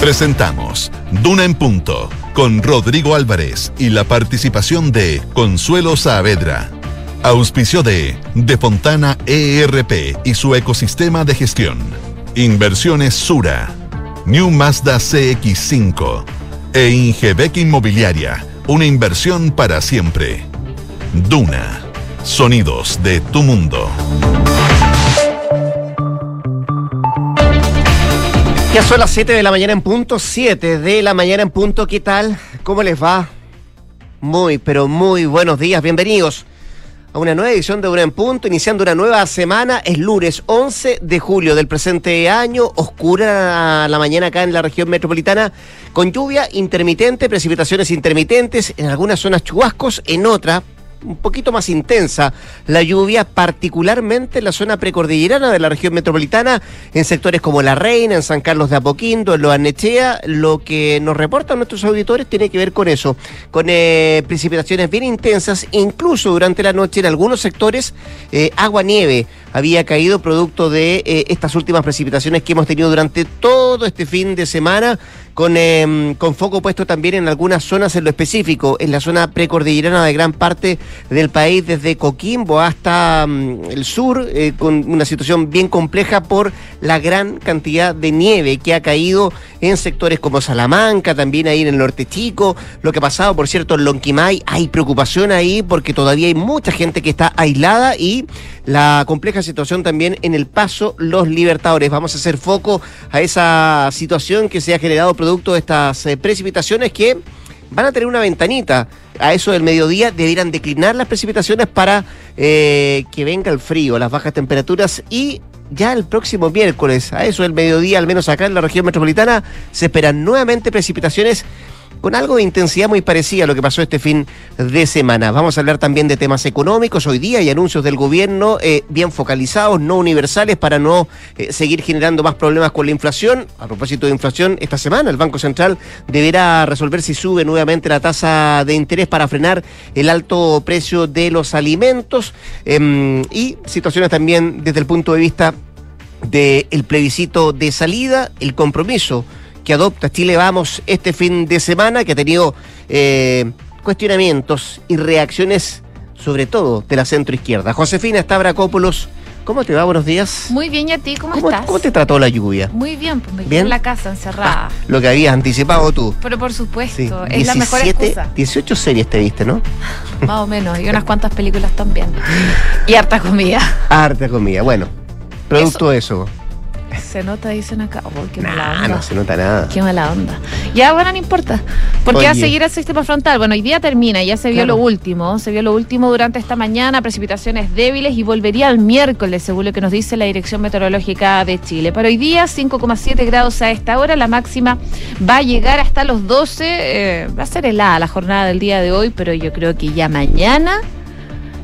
Presentamos Duna en Punto con Rodrigo Álvarez y la participación de Consuelo Saavedra. Auspicio de De Fontana ERP y su ecosistema de gestión. Inversiones Sura. New Mazda CX5. E Ingebec Inmobiliaria. Una inversión para siempre. Duna. Sonidos de tu mundo. Ya son las 7 de la mañana en punto, 7 de la mañana en punto, ¿qué tal? ¿Cómo les va? Muy, pero muy buenos días, bienvenidos a una nueva edición de Una en Punto, iniciando una nueva semana, es lunes 11 de julio del presente año, oscura la mañana acá en la región metropolitana, con lluvia intermitente, precipitaciones intermitentes, en algunas zonas chubascos, en otras un poquito más intensa la lluvia, particularmente en la zona precordillerana de la región metropolitana, en sectores como La Reina, en San Carlos de Apoquindo, en Loanechea. Lo que nos reportan nuestros auditores tiene que ver con eso, con eh, precipitaciones bien intensas, incluso durante la noche en algunos sectores, eh, agua-nieve había caído producto de eh, estas últimas precipitaciones que hemos tenido durante todo este fin de semana con, em, con foco puesto también en algunas zonas en lo específico, en la zona precordillerana de gran parte del país, desde Coquimbo hasta mm, el sur, eh, con una situación bien compleja por la gran cantidad de nieve que ha caído en sectores como Salamanca, también ahí en el norte chico, lo que ha pasado, por cierto, en Lonquimay, hay preocupación ahí porque todavía hay mucha gente que está aislada y la compleja situación también en el paso Los Libertadores. Vamos a hacer foco a esa situación que se ha generado producto de estas eh, precipitaciones que van a tener una ventanita. A eso del mediodía debieran declinar las precipitaciones para eh, que venga el frío, las bajas temperaturas y ya el próximo miércoles, a eso del mediodía, al menos acá en la región metropolitana, se esperan nuevamente precipitaciones con algo de intensidad muy parecida a lo que pasó este fin de semana. Vamos a hablar también de temas económicos hoy día y anuncios del gobierno eh, bien focalizados, no universales, para no eh, seguir generando más problemas con la inflación. A propósito de inflación, esta semana el Banco Central deberá resolver si sube nuevamente la tasa de interés para frenar el alto precio de los alimentos em, y situaciones también desde el punto de vista del plebiscito de salida, el compromiso que adopta Chile Vamos este fin de semana, que ha tenido eh, cuestionamientos y reacciones, sobre todo de la centroizquierda. Josefina Stavrakopoulos, ¿cómo te va? Buenos días. Muy bien, ¿y a ti? ¿Cómo, estás? ¿Cómo te trató la lluvia? Muy bien, pues me quedé en la casa encerrada. Ah, lo que habías anticipado tú. Pero por supuesto, es la mejor excusa. 18 series te viste, ¿no? Más o menos, y unas cuantas películas también. Y harta comida. Harta comida, bueno. Producto de eso. Se nota, dicen acá. Oh, qué mala onda. No se nota nada. Qué mala onda. Ya, bueno, no importa. Porque va a seguir el sistema frontal. Bueno, hoy día termina, ya se vio lo último. Se vio lo último durante esta mañana, precipitaciones débiles y volvería el miércoles, según lo que nos dice la Dirección Meteorológica de Chile. Para hoy día, 5,7 grados a esta hora. La máxima va a llegar hasta los 12. Eh, va a ser helada la jornada del día de hoy, pero yo creo que ya mañana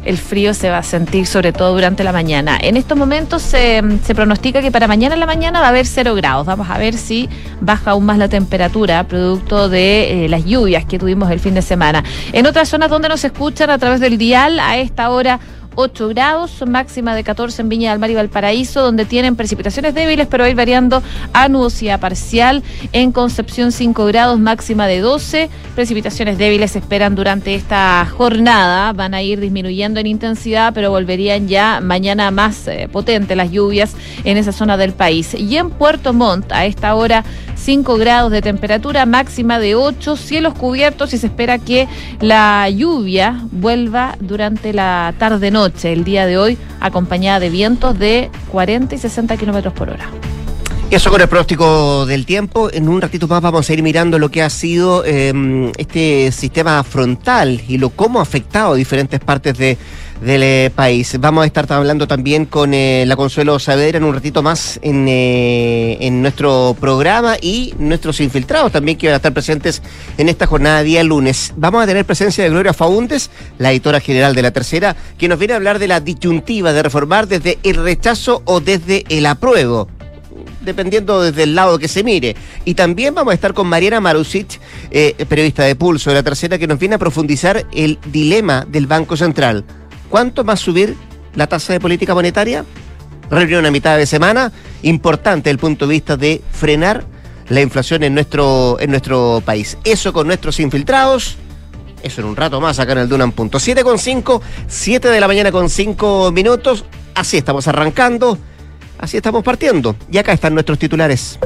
el frío se va a sentir sobre todo durante la mañana. En estos momentos se, pronostica que para mañana en la mañana va a haber cero grados. Vamos a ver si baja aún más la temperatura producto de eh, las lluvias que tuvimos el fin de semana. En otras zonas donde nos escuchan a través del dial a esta hora 8 grados, máxima de 14 en Viña del Mar y Valparaíso, donde tienen precipitaciones débiles, pero va ir variando a nubosidad parcial. En Concepción 5 grados, máxima de 12. Precipitaciones débiles se esperan durante esta jornada. Van a ir disminuyendo en intensidad, pero volverían ya mañana más eh, potentes las lluvias en esa zona del país. Y en Puerto Montt, a esta hora, 5 grados de temperatura, máxima de 8, cielos cubiertos y se espera que la lluvia vuelva durante la tarde-noche el día de hoy, acompañada de vientos de 40 y 60 kilómetros por hora. Eso con el pronóstico del tiempo. En un ratito más vamos a ir mirando lo que ha sido em, este sistema frontal y lo cómo ha afectado diferentes partes de, del eh, país. Vamos a estar hablando también con eh, la Consuelo Saavedra en un ratito más en, eh, en nuestro programa y nuestros infiltrados también que van a estar presentes en esta jornada día lunes. Vamos a tener presencia de Gloria Faúndes, la editora general de La Tercera, que nos viene a hablar de la disyuntiva de reformar desde el rechazo o desde el apruebo dependiendo desde el lado que se mire. Y también vamos a estar con Mariana Marusic, periodista de Pulso, de la tercera, que nos viene a profundizar el dilema del Banco Central. ¿Cuánto va a subir la tasa de política monetaria? reunión a mitad de semana, importante desde el punto de vista de frenar la inflación en nuestro, en nuestro país. Eso con nuestros infiltrados. Eso en un rato más acá en el Dunan. Punto. 7 con 5, 7 de la mañana con 5 minutos. Así estamos arrancando, así estamos partiendo. Y acá están nuestros titulares.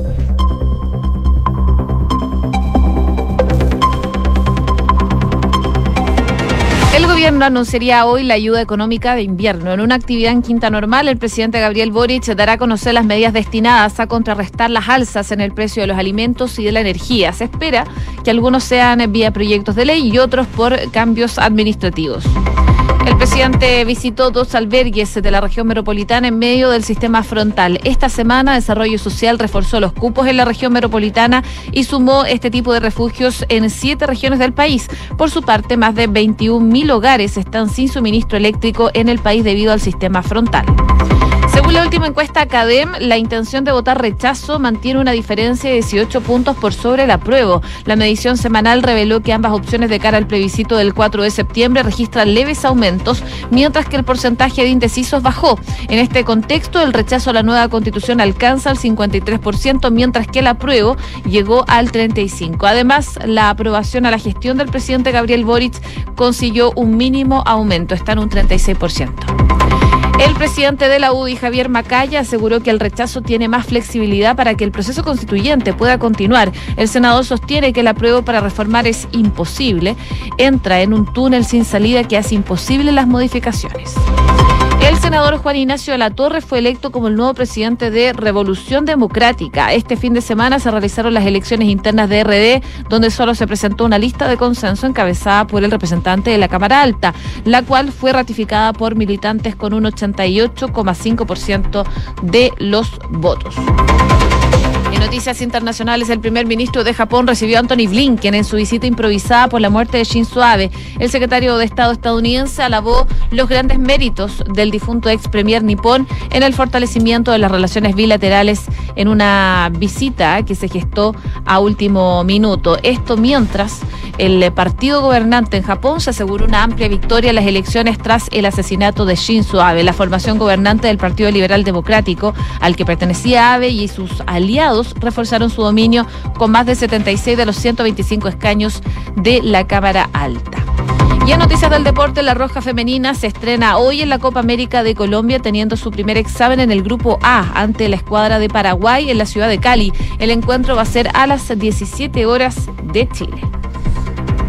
Gobierno anunciaría hoy la ayuda económica de invierno. En una actividad en Quinta Normal, el presidente Gabriel Boric dará a conocer las medidas destinadas a contrarrestar las alzas en el precio de los alimentos y de la energía. Se espera que algunos sean vía proyectos de ley y otros por cambios administrativos. El presidente visitó dos albergues de la región metropolitana en medio del sistema frontal. Esta semana, Desarrollo Social reforzó los cupos en la región metropolitana y sumó este tipo de refugios en siete regiones del país. Por su parte, más de 21.000 hogares están sin suministro eléctrico en el país debido al sistema frontal. Según la última encuesta Academ, la intención de votar rechazo mantiene una diferencia de 18 puntos por sobre el apruebo. La medición semanal reveló que ambas opciones de cara al plebiscito del 4 de septiembre registran leves aumentos, mientras que el porcentaje de indecisos bajó. En este contexto, el rechazo a la nueva constitución alcanza el 53%, mientras que el apruebo llegó al 35%. Además, la aprobación a la gestión del presidente Gabriel Boric consiguió un mínimo aumento, está en un 36%. El presidente de la UDI, Javier Macaya, aseguró que el rechazo tiene más flexibilidad para que el proceso constituyente pueda continuar. El senador sostiene que el apruebo para reformar es imposible. Entra en un túnel sin salida que hace imposible las modificaciones. El senador Juan Ignacio de la Torre fue electo como el nuevo presidente de Revolución Democrática. Este fin de semana se realizaron las elecciones internas de RD, donde solo se presentó una lista de consenso encabezada por el representante de la Cámara Alta, la cual fue ratificada por militantes con un 88,5% de los votos. Noticias internacionales, el primer ministro de Japón recibió a Anthony Blinken en su visita improvisada por la muerte de Shinzo Abe. El secretario de Estado estadounidense alabó los grandes méritos del difunto ex premier nipón en el fortalecimiento de las relaciones bilaterales en una visita que se gestó a último minuto. Esto mientras el partido gobernante en Japón se aseguró una amplia victoria en las elecciones tras el asesinato de Shinzo Abe. La formación gobernante del Partido Liberal Democrático, al que pertenecía Abe y sus aliados, reforzaron su dominio con más de 76 de los 125 escaños de la Cámara Alta. Y en noticias del deporte, la Roja Femenina se estrena hoy en la Copa América de Colombia, teniendo su primer examen en el Grupo A ante la escuadra de Paraguay en la ciudad de Cali. El encuentro va a ser a las 17 horas de Chile.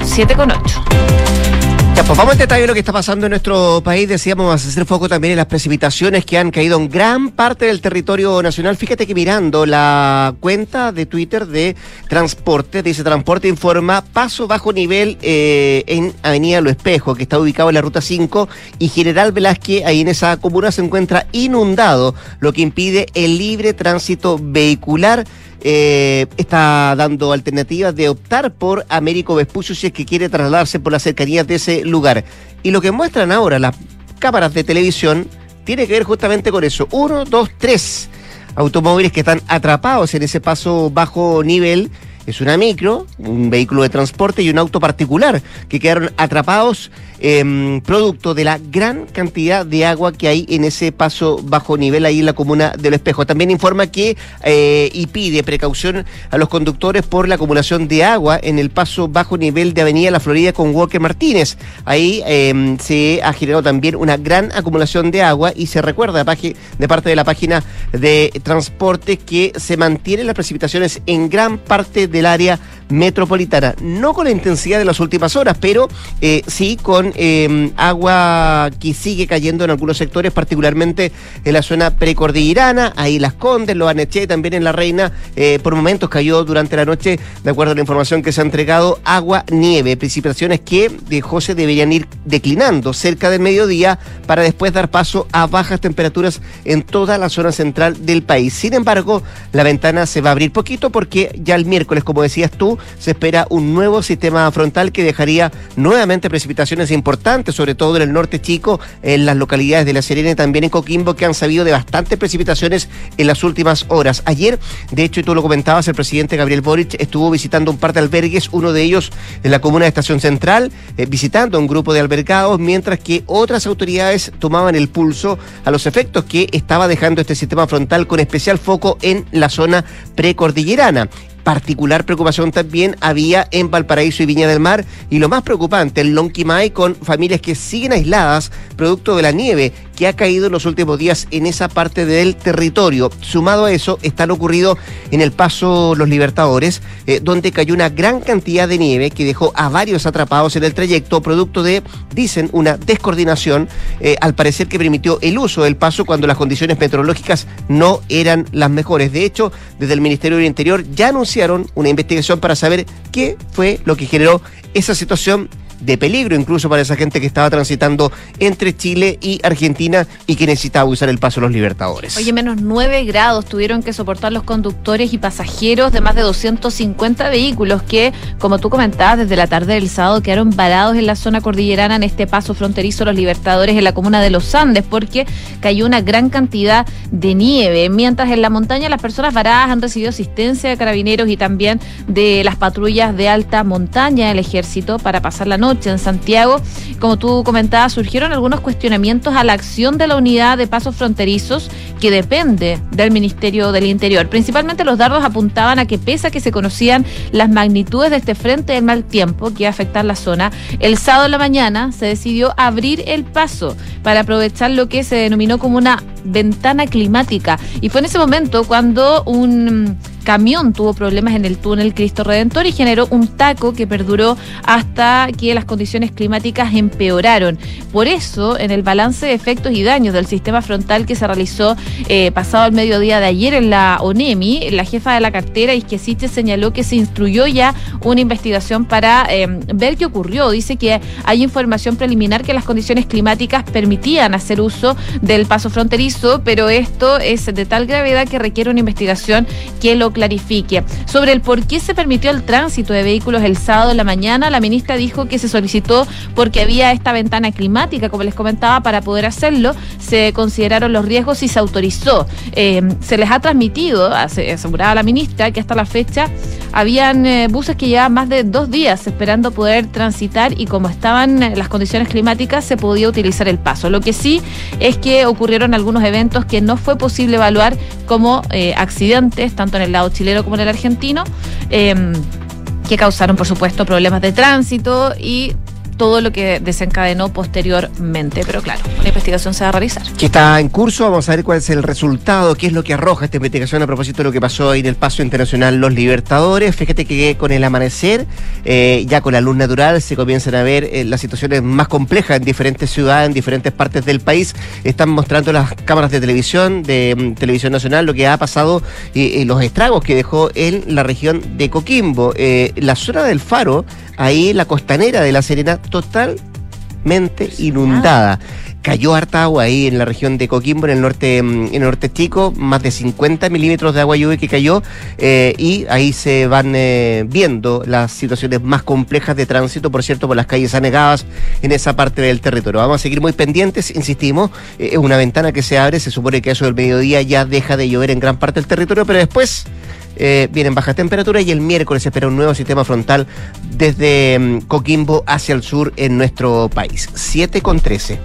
7 con 8. Ya, pues vamos a detalle lo que está pasando en nuestro país. Decíamos hacer foco también en las precipitaciones que han caído en gran parte del territorio nacional. Fíjate que mirando la cuenta de Twitter de Transporte, dice Transporte informa paso bajo nivel eh, en Avenida Lo Espejo, que está ubicado en la ruta 5, y General Velázquez, ahí en esa comuna, se encuentra inundado, lo que impide el libre tránsito vehicular eh, está dando alternativas de optar por Américo Vespucio si es que quiere trasladarse por las cercanías de ese lugar. Y lo que muestran ahora las cámaras de televisión tiene que ver justamente con eso. Uno, dos, tres automóviles que están atrapados en ese paso bajo nivel es una micro, un vehículo de transporte y un auto particular que quedaron atrapados eh, producto de la gran cantidad de agua que hay en ese paso bajo nivel ahí en la comuna del Espejo. También informa que eh, y pide precaución a los conductores por la acumulación de agua en el paso bajo nivel de Avenida La Florida con Walker Martínez. Ahí eh, se ha generado también una gran acumulación de agua y se recuerda de parte de la página de transporte que se mantienen las precipitaciones en gran parte del área metropolitana. No con la intensidad de las últimas horas, pero eh, sí con eh, agua que sigue cayendo en algunos sectores, particularmente en la zona precordillerana, ahí Las Condes, Lo Aneché, también en La Reina, eh, por momentos cayó durante la noche, de acuerdo a la información que se ha entregado, agua, nieve, precipitaciones que de José deberían ir declinando cerca del mediodía para después dar paso a bajas temperaturas en toda la zona central del país. Sin embargo, la ventana se va a abrir poquito porque ya el miércoles, como decías tú, se espera un nuevo sistema frontal que dejaría nuevamente precipitaciones importantes importantes, sobre todo en el norte chico, en las localidades de La Serena y también en Coquimbo, que han sabido de bastantes precipitaciones en las últimas horas. Ayer, de hecho, y tú lo comentabas, el presidente Gabriel Boric estuvo visitando un par de albergues, uno de ellos en la comuna de Estación Central, eh, visitando un grupo de albergados, mientras que otras autoridades tomaban el pulso a los efectos que estaba dejando este sistema frontal con especial foco en la zona precordillerana particular preocupación también había en Valparaíso y Viña del Mar. Y lo más preocupante, el Lonquimay con familias que siguen aisladas producto de la nieve que ha caído en los últimos días en esa parte del territorio. Sumado a eso, están ocurrido en el paso Los Libertadores, eh, donde cayó una gran cantidad de nieve que dejó a varios atrapados en el trayecto, producto de, dicen, una descoordinación, eh, al parecer que permitió el uso del paso cuando las condiciones meteorológicas no eran las mejores. De hecho, desde el Ministerio del Interior ya anunciaron una investigación para saber qué fue lo que generó esa situación de peligro incluso para esa gente que estaba transitando entre Chile y Argentina y que necesitaba usar el paso de los Libertadores. Oye, menos 9 grados tuvieron que soportar los conductores y pasajeros de más de 250 vehículos que, como tú comentabas, desde la tarde del sábado quedaron varados en la zona cordillerana en este paso fronterizo los Libertadores en la comuna de Los Andes porque cayó una gran cantidad de nieve, mientras en la montaña las personas varadas han recibido asistencia de carabineros y también de las patrullas de alta montaña del ejército para pasar la noche en Santiago. Como tú comentabas, surgieron algunos cuestionamientos a la acción de la unidad de pasos fronterizos que depende del Ministerio del Interior. Principalmente los dardos apuntaban a que pese a que se conocían las magnitudes de este frente del mal tiempo que afectar la zona, el sábado en la mañana se decidió abrir el paso para aprovechar lo que se denominó como una ventana climática. Y fue en ese momento cuando un camión tuvo problemas en el túnel Cristo Redentor y generó un taco que perduró hasta que las condiciones climáticas empeoraron. Por eso, en el balance de efectos y daños del sistema frontal que se realizó eh, pasado al mediodía de ayer en la ONEMI, la jefa de la cartera, Isquesiche, señaló que se instruyó ya una investigación para eh, ver qué ocurrió. Dice que hay información preliminar que las condiciones climáticas permitían hacer uso del paso fronterizo, pero esto es de tal gravedad que requiere una investigación que lo clarifique. Sobre el por qué se permitió el tránsito de vehículos el sábado en la mañana, la ministra dijo que se solicitó porque había esta ventana climática, como les comentaba, para poder hacerlo. Se consideraron los riesgos y se autorizó. Eh, se les ha transmitido, aseguraba la ministra, que hasta la fecha habían eh, buses que llevaban más de dos días esperando poder transitar y como estaban las condiciones climáticas se podía utilizar el paso. Lo que sí es que ocurrieron algunos eventos que no fue posible evaluar como eh, accidentes, tanto en el lado chileno como en el argentino, em, que causaron, por supuesto, problemas de tránsito y todo lo que desencadenó posteriormente. Pero claro, la investigación se va a realizar. Que está en curso, vamos a ver cuál es el resultado, qué es lo que arroja esta investigación a propósito de lo que pasó ahí en el Paso Internacional Los Libertadores. Fíjate que con el amanecer, eh, ya con la luz natural, se comienzan a ver eh, las situaciones más complejas en diferentes ciudades, en diferentes partes del país. Están mostrando las cámaras de televisión, de mm, televisión nacional, lo que ha pasado y los estragos que dejó en la región de Coquimbo. Eh, la zona del Faro, ahí la costanera de La Serena, totalmente inundada. Cayó harta agua ahí en la región de Coquimbo, en el norte, mm, en el norte chico, más de 50 milímetros de agua lluvia que cayó, eh, y ahí se van eh, viendo las situaciones más complejas de tránsito, por cierto, por las calles anegadas en esa parte del territorio. Vamos a seguir muy pendientes, insistimos, eh, es una ventana que se abre, se supone que eso del mediodía ya deja de llover en gran parte del territorio, pero después eh, vienen bajas temperaturas y el miércoles se espera un nuevo sistema frontal desde mm, Coquimbo hacia el sur en nuestro país. 7 con 13.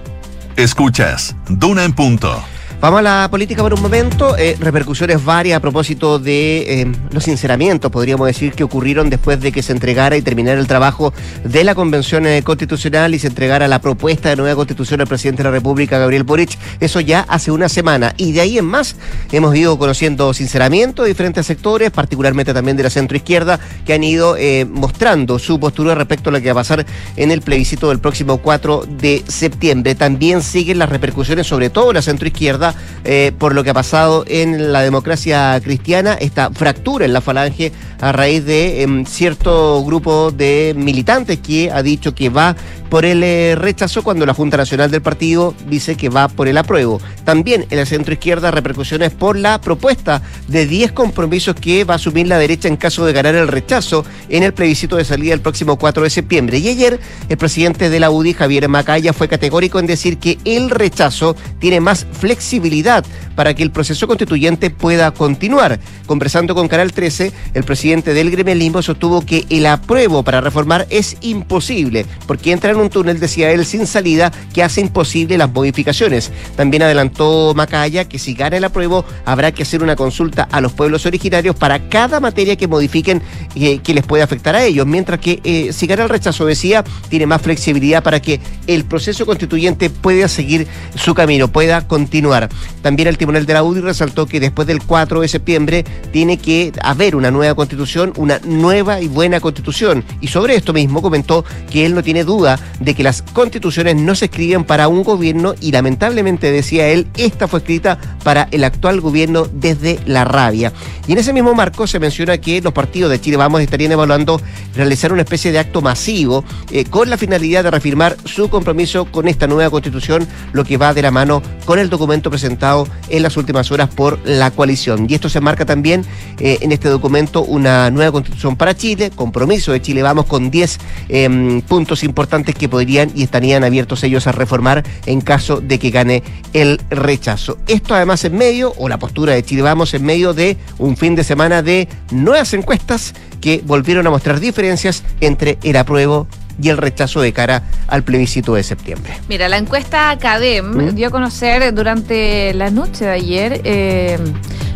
Escuchas, Duna en punto. Vamos a la política por un momento. Eh, repercusiones varias a propósito de eh, los sinceramientos, podríamos decir, que ocurrieron después de que se entregara y terminara el trabajo de la Convención eh, Constitucional y se entregara la propuesta de nueva constitución al presidente de la República, Gabriel Boric. Eso ya hace una semana. Y de ahí en más hemos ido conociendo sinceramientos de diferentes sectores, particularmente también de la centroizquierda, que han ido mostrando su postura respecto a lo que va a pasar en el plebiscito del próximo 4 de septiembre. También siguen las repercusiones, sobre todo la centroizquierda eh, por lo que ha pasado en la democracia cristiana, esta fractura en la falange a raíz de em, cierto grupo de militantes que ha dicho que va por el eh, rechazo cuando la Junta Nacional del Partido dice que va por el apruebo. También en la centro izquierda repercusiones por la propuesta de 10 compromisos que va a asumir la derecha en caso de ganar el rechazo en el plebiscito de salida el próximo 4 de septiembre. Y ayer el presidente de la UDI, Javier Macaya, fue categórico en decir que el rechazo tiene más flexibilidad para que el proceso constituyente pueda continuar. Conversando con Canal 13, el presidente del gremialismo sostuvo que el apruebo para reformar es imposible, porque entra en un túnel, decía él, sin salida que hace imposible las modificaciones. También adelantó Macaya que si gana el apruebo habrá que hacer una consulta a los pueblos originarios para cada materia que modifiquen eh, que les puede afectar a ellos, mientras que eh, si gana el rechazo, decía, tiene más flexibilidad para que el proceso constituyente pueda seguir su camino, pueda continuar. También el Tribunal de la UDI resaltó que después del 4 de septiembre tiene que haber una nueva constitución, una nueva y buena constitución. Y sobre esto mismo comentó que él no tiene duda de que las constituciones no se escriben para un gobierno y lamentablemente, decía él, esta fue escrita para el actual gobierno desde la rabia. Y en ese mismo marco se menciona que los partidos de Chile Vamos estarían evaluando realizar una especie de acto masivo eh, con la finalidad de reafirmar su compromiso con esta nueva constitución, lo que va de la mano con el documento presentado en las últimas horas por la coalición. Y esto se marca también eh, en este documento una nueva constitución para Chile, compromiso de Chile Vamos con 10 em, puntos importantes que podrían y estarían abiertos ellos a reformar en caso de que gane el rechazo. Esto además en medio, o la postura de Chile Vamos en medio de un fin de semana de nuevas encuestas que volvieron a mostrar diferencias entre el apruebo y el rechazo de cara al plebiscito de septiembre. Mira, la encuesta Academ ¿Mm? dio a conocer durante la noche de ayer eh,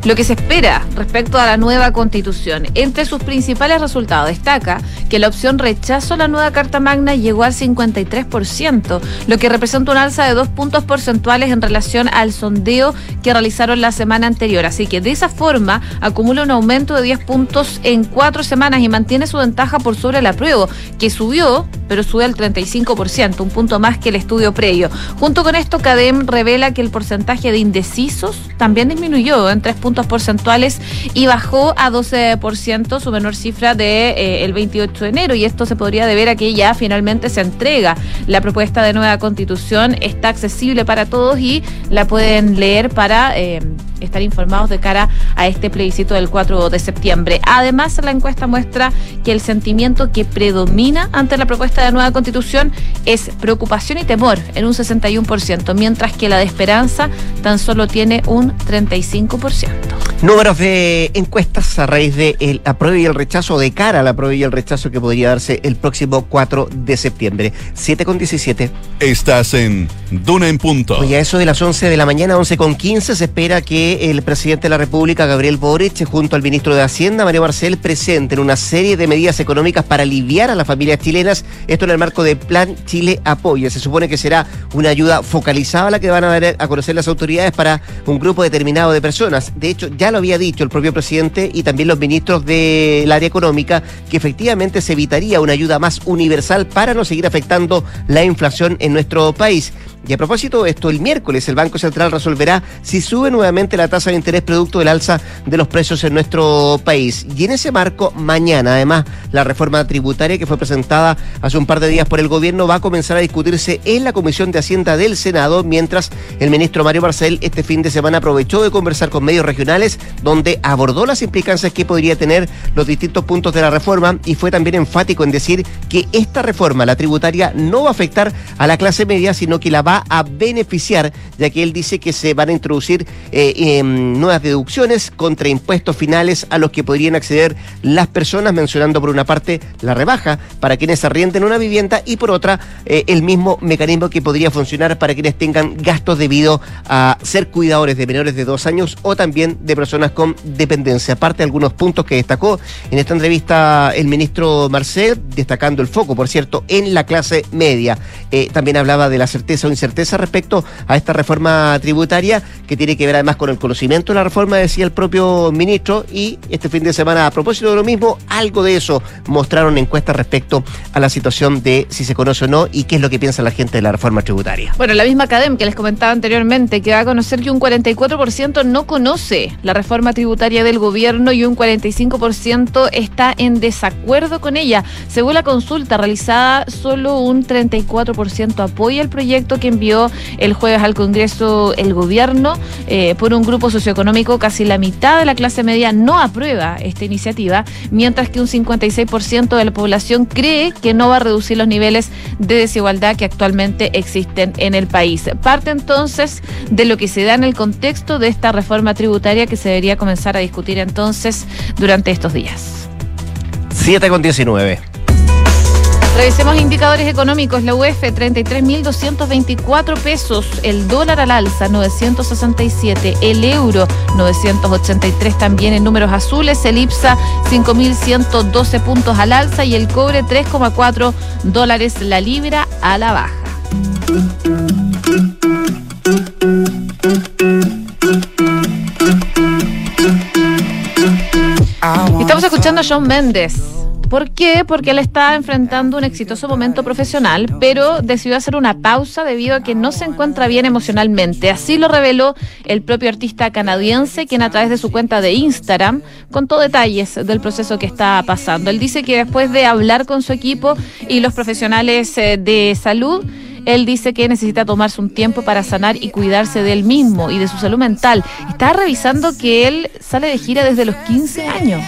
lo que se espera respecto a la nueva constitución. Entre sus principales resultados destaca que la opción rechazo a la nueva Carta Magna llegó al 53%, lo que representa un alza de dos puntos porcentuales en relación al sondeo que realizaron la semana anterior. Así que de esa forma acumula un aumento de 10 puntos en cuatro semanas y mantiene su ventaja por sobre el apruebo, que subió, pero sube al 35%, un punto más que el estudio previo. Junto con esto, CADEM revela que el porcentaje de indecisos también disminuyó en tres puntos porcentuales y bajó a 12% su menor cifra de eh, el 28 de enero y esto se podría deber a que ya finalmente se entrega la propuesta de nueva constitución está accesible para todos y la pueden leer para eh, estar informados de cara a este plebiscito del 4 de septiembre. Además, la encuesta muestra que el sentimiento que predomina ante la propuesta de nueva constitución es preocupación y temor en un 61%, mientras que la de esperanza tan solo tiene un 35%. Números de encuestas a raíz del el apruebo y el rechazo, de cara al apruebo y el rechazo que podría darse el próximo 4 de septiembre. 7 con 17. Estás en Duna en Punto. Oye, a eso de las 11 de la mañana, 11 con 15, se espera que el presidente de la República, Gabriel Boric, junto al ministro de Hacienda, Mario Marcel, presenten una serie de medidas económicas para aliviar a las familias chilenas. Esto en el marco del Plan Chile Apoya. Se supone que será una ayuda focalizada la que van a dar a conocer las autoridades para un grupo determinado de personas. De hecho, ya lo había dicho el propio presidente y también los ministros del área económica que efectivamente se evitaría una ayuda más universal para no seguir afectando la inflación en nuestro país. Y a propósito de esto, el miércoles el Banco Central resolverá si sube nuevamente la tasa de interés producto del alza de los precios en nuestro país. Y en ese marco, mañana, además, la reforma tributaria que fue presentada hace un par de días por el gobierno va a comenzar a discutirse en la Comisión de Hacienda del Senado, mientras el ministro Mario Marcel este fin de semana aprovechó de conversar con medios regionales, donde abordó las implicancias que podría tener los distintos puntos de la reforma y fue también enfático en decir que esta reforma, la tributaria, no va a afectar a la clase media, sino que la va a beneficiar, ya que él dice que se van a introducir eh, em, nuevas deducciones contra impuestos finales a los que podrían acceder las personas, mencionando por una parte la rebaja para quienes arrienden una vivienda y por otra eh, el mismo mecanismo que podría funcionar para quienes tengan gastos debido a ser cuidadores de menores de dos años o también de personas con dependencia. Aparte, algunos puntos que destacó en esta entrevista el ministro Marcel, destacando el foco, por cierto, en la clase media. Eh, también hablaba de la certeza o incerteza respecto a esta reforma tributaria que tiene que ver además con el conocimiento de la reforma, decía el propio ministro, y este fin de semana, a propósito de lo mismo, algo de eso mostraron encuestas respecto a la situación de si se conoce o no y qué es lo que piensa la gente de la reforma tributaria. Bueno, la misma Academ que les comentaba anteriormente, que va a conocer que un 44% no conoce la reforma tributaria del gobierno y un 45% está en desacuerdo con ella. Según la consulta realizada, solo un 34% apoya el proyecto que envió el jueves al Congreso el gobierno eh, por un grupo socioeconómico. Casi la mitad de la clase media no aprueba esta iniciativa, mientras que un 56% de la población cree que no va a reducir los niveles de desigualdad que actualmente existen en el país. Parte entonces de lo que se da en el contexto de esta reforma tributaria que se debería comenzar a discutir entonces durante estos días. 7 con 19. Revisemos indicadores económicos. La UEF 33.224 pesos. El dólar al alza 967. El euro 983 también en números azules. El IPSA 5.112 puntos al alza y el cobre 3,4 dólares la libra a la baja. Estamos escuchando a John Méndez. ¿Por qué? Porque él está enfrentando un exitoso momento profesional, pero decidió hacer una pausa debido a que no se encuentra bien emocionalmente. Así lo reveló el propio artista canadiense, quien a través de su cuenta de Instagram contó detalles del proceso que está pasando. Él dice que después de hablar con su equipo y los profesionales eh, de salud, él dice que necesita tomarse un tiempo para sanar y cuidarse de él mismo y de su salud mental. Está revisando que él sale de gira desde los 15 años.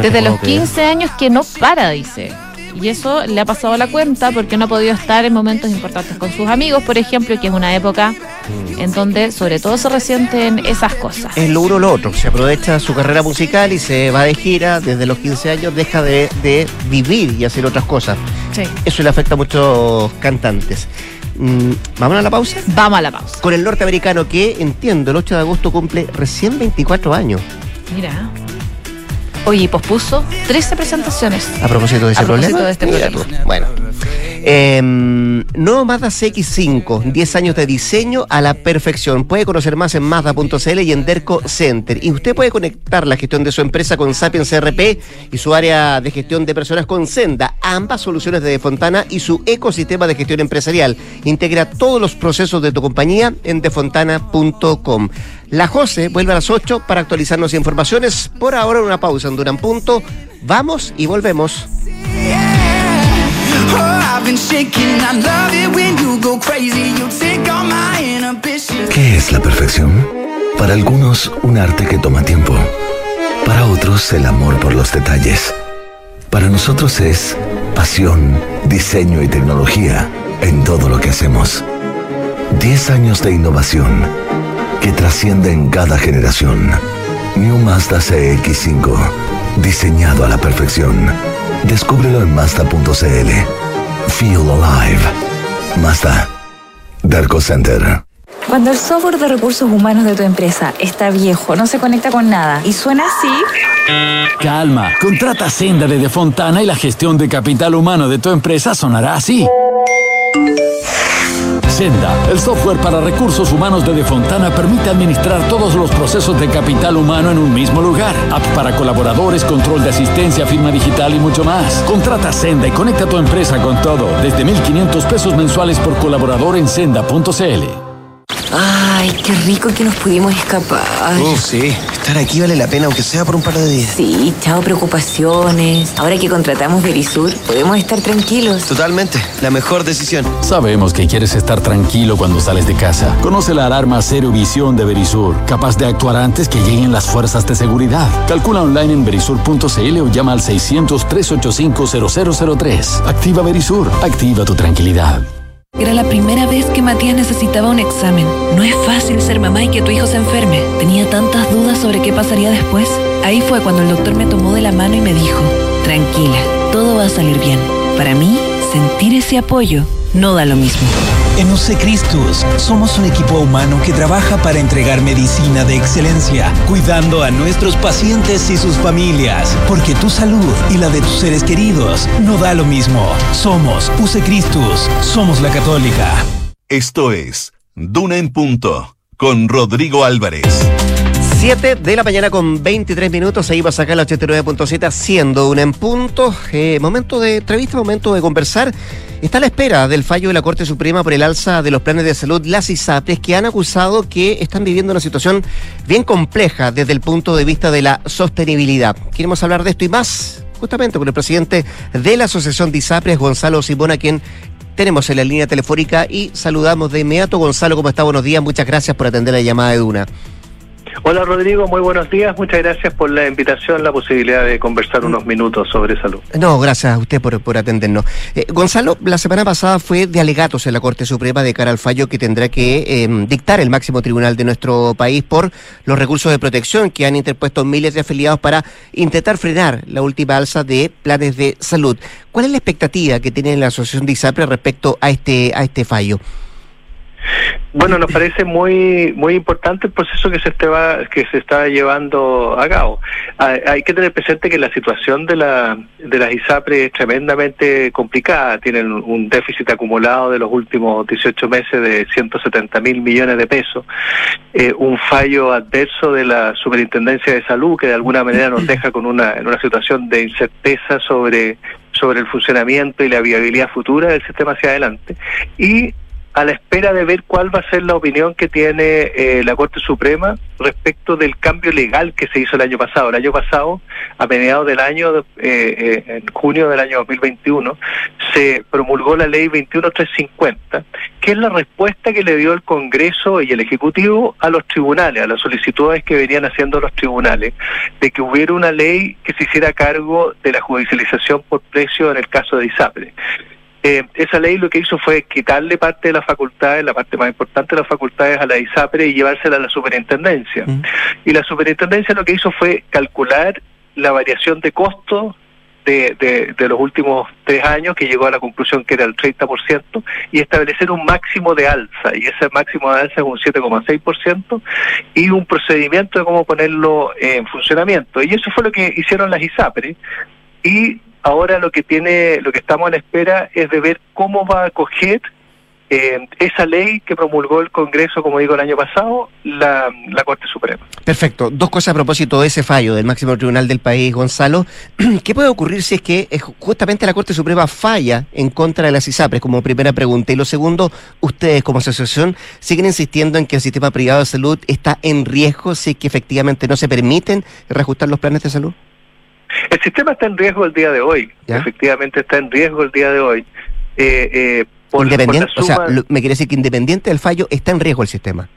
Desde los 15 años que no para, dice. Y eso le ha pasado la cuenta porque no ha podido estar en momentos importantes con sus amigos, por ejemplo, que es una época mm. en donde sobre todo se resienten esas cosas. Es lo uno o lo otro. Se aprovecha su carrera musical y se va de gira desde los 15 años, deja de, vivir y hacer otras cosas. Sí. Eso le afecta a muchos cantantes. Mm, ¿Vamos a la pausa? Vamos a la pausa. Con el norteamericano que, entiendo, el 8 de agosto cumple recién 24 años. Mira. Oye, pospuso 13 presentaciones. A propósito de ese problema. De este problema. Bueno. Eh, nuevo Mazda CX5, 10 años de diseño a la perfección. Puede conocer más en Mazda.cl y en Derco Center. Y usted puede conectar la gestión de su empresa con Sapiens CRP y su área de gestión de personas con Senda, ambas soluciones de Defontana y su ecosistema de gestión empresarial. Integra todos los procesos de tu compañía en defontana.com. La Jose vuelve a las 8 para actualizarnos informaciones. Por ahora una pausa en Duran Punto. Vamos y volvemos. ¿Qué es la perfección? Para algunos, un arte que toma tiempo. Para otros, el amor por los detalles. Para nosotros es pasión, diseño y tecnología en todo lo que hacemos. 10 años de innovación que trasciende en cada generación. New Mazda CX5, diseñado a la perfección. Descúbrelo en Mazda.cl. Feel alive. Mazda. Darko Center. Cuando el software de recursos humanos de tu empresa está viejo, no se conecta con nada y suena así. Calma, contrata Senda de Fontana y la gestión de capital humano de tu empresa sonará así. Senda, el software para recursos humanos de Defontana permite administrar todos los procesos de capital humano en un mismo lugar. App para colaboradores, control de asistencia, firma digital y mucho más. Contrata Senda y conecta tu empresa con todo desde 1.500 pesos mensuales por colaborador en senda.cl. Ay, qué rico que nos pudimos escapar. Oh, sí. Estar aquí vale la pena, aunque sea por un par de días. Sí, chao preocupaciones. Ahora que contratamos Verisur, podemos estar tranquilos. Totalmente. La mejor decisión. Sabemos que quieres estar tranquilo cuando sales de casa. Conoce la alarma Cero Visión de Verisur, capaz de actuar antes que lleguen las fuerzas de seguridad. Calcula online en verisur.cl o llama al 600-385-0003. Activa Verisur. Activa tu tranquilidad. Era la primera vez que Matías necesitaba un examen. No es fácil ser mamá y que tu hijo se enferme. Tenía tantas dudas sobre qué pasaría después. Ahí fue cuando el doctor me tomó de la mano y me dijo, tranquila, todo va a salir bien. Para mí, sentir ese apoyo no da lo mismo. En UC Cristus somos un equipo humano que trabaja para entregar medicina de excelencia, cuidando a nuestros pacientes y sus familias, porque tu salud y la de tus seres queridos no da lo mismo. Somos UC Cristus, somos la católica. Esto es Duna en Punto con Rodrigo Álvarez. 7 de la mañana con 23 minutos, ahí va a sacar la 89.7 haciendo un en punto. Eh, momento de entrevista, momento de conversar. Está a la espera del fallo de la Corte Suprema por el alza de los planes de salud, las ISAPRES, que han acusado que están viviendo una situación bien compleja desde el punto de vista de la sostenibilidad. Queremos hablar de esto y más justamente con el presidente de la Asociación de ISAPRES, Gonzalo Simona, quien tenemos en la línea telefónica y saludamos de inmediato. Gonzalo, ¿cómo está? Buenos días, muchas gracias por atender la llamada de Duna. Hola Rodrigo, muy buenos días. Muchas gracias por la invitación, la posibilidad de conversar unos minutos sobre salud. No, gracias a usted por, por atendernos. Eh, Gonzalo, la semana pasada fue de alegatos en la Corte Suprema de cara al fallo que tendrá que em, dictar el máximo tribunal de nuestro país por los recursos de protección que han interpuesto miles de afiliados para intentar frenar la última alza de planes de salud. ¿Cuál es la expectativa que tiene la Asociación de ISAPRE respecto a este, a este fallo? Bueno, nos parece muy muy importante el proceso que se está que se está llevando a cabo. Hay, que tener presente que la situación de la de las ISAPRE es tremendamente complicada. Tienen un déficit acumulado de los últimos 18 meses de 170 mil millones de pesos. Eh, un fallo adverso de la Superintendencia de Salud que de alguna manera nos deja con una en una situación de incerteza sobre sobre el funcionamiento y la viabilidad futura del sistema hacia adelante. Y a la espera de ver cuál va a ser la opinión que tiene eh, la Corte Suprema respecto del cambio legal que se hizo el año pasado. El año pasado, a mediados del año, eh, eh, en junio del año 2021, se promulgó la ley 21350, que es la respuesta que le dio el Congreso y el Ejecutivo a los tribunales, a las solicitudes que venían haciendo los tribunales, de que hubiera una ley que se hiciera cargo de la judicialización por precio en el caso de ISAPRE. Eh, esa ley lo que hizo fue quitarle parte de las facultades, la parte más importante de las facultades a la ISAPRE y llevársela a la superintendencia. Mm. Y la superintendencia lo que hizo fue calcular la variación de costos de, de, los últimos tres años, que llegó a la conclusión que era el 30%, y establecer un máximo de alza, y ese máximo de alza es un 7,6%, y un procedimiento de cómo ponerlo en funcionamiento. Y eso fue lo que hicieron las ISAPRE, y Ahora lo que tiene, lo que estamos en espera es de ver cómo va a acoger eh, esa ley que promulgó el Congreso, como digo, el año pasado, la, Corte Suprema. Perfecto. Dos cosas a propósito de ese fallo del máximo tribunal del país, Gonzalo. ¿Qué puede ocurrir si es que eh, justamente la Corte Suprema falla en contra de las ISAPRES, como primera pregunta? Y lo segundo, ustedes como asociación siguen insistiendo en que el sistema privado de salud está en riesgo si es que efectivamente no se permiten reajustar los planes de salud. El sistema está en riesgo el día de hoy, efectivamente está en riesgo el día de hoy. Eh, eh, independiente, o sea, me quiere decir que independiente del fallo está en riesgo el sistema.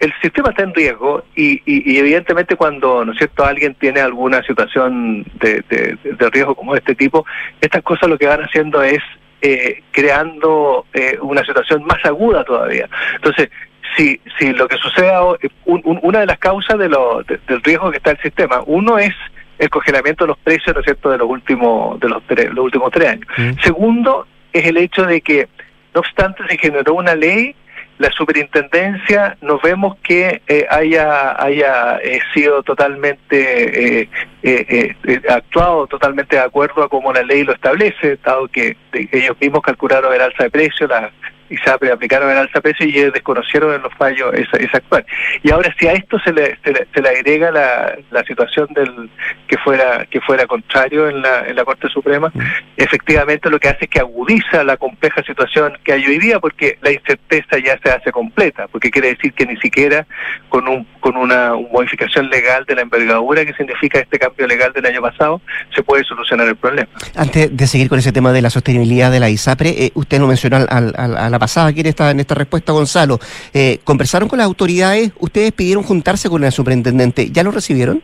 El sistema está en riesgo y, y, evidentemente cuando, ¿no es cierto?, alguien tiene alguna situación de, de, riesgo como este tipo, estas cosas lo que van haciendo es eh, creando eh, una situación más aguda todavía. Entonces, si, si lo que suceda, una de las causas de lo, del riesgo que está el sistema, uno es el congelamiento de los precios, ¿no es cierto?, de los últimos, de los, los últimos tres años. Mm. Segundo, es el hecho de que, no obstante, se generó una ley, la superintendencia, nos vemos que eh, haya, haya eh, sido totalmente, eh, actuado totalmente de acuerdo a como la ley lo establece, dado que ellos mismos calcularon el alza de precios, la se aplicaron el alza precio y desconocieron en los fallos esa, esa actual. Y ahora si a esto se le, se le, agrega la, la, situación del que fuera que fuera contrario en la, en la Corte Suprema, efectivamente lo que hace es que agudiza la compleja situación que hay hoy día porque la incerteza ya se hace completa, porque quiere decir que ni siquiera con un con una modificación legal de la envergadura que significa este cambio legal del año pasado, se puede solucionar el problema. Antes de seguir con ese tema de la sostenibilidad de la ISAPRE, eh, usted nos mencionó al, a pasada aquí en esta, en esta respuesta, Gonzalo. Eh, ¿Conversaron con las autoridades? ¿Ustedes pidieron juntarse con el superintendente? ¿Ya lo recibieron?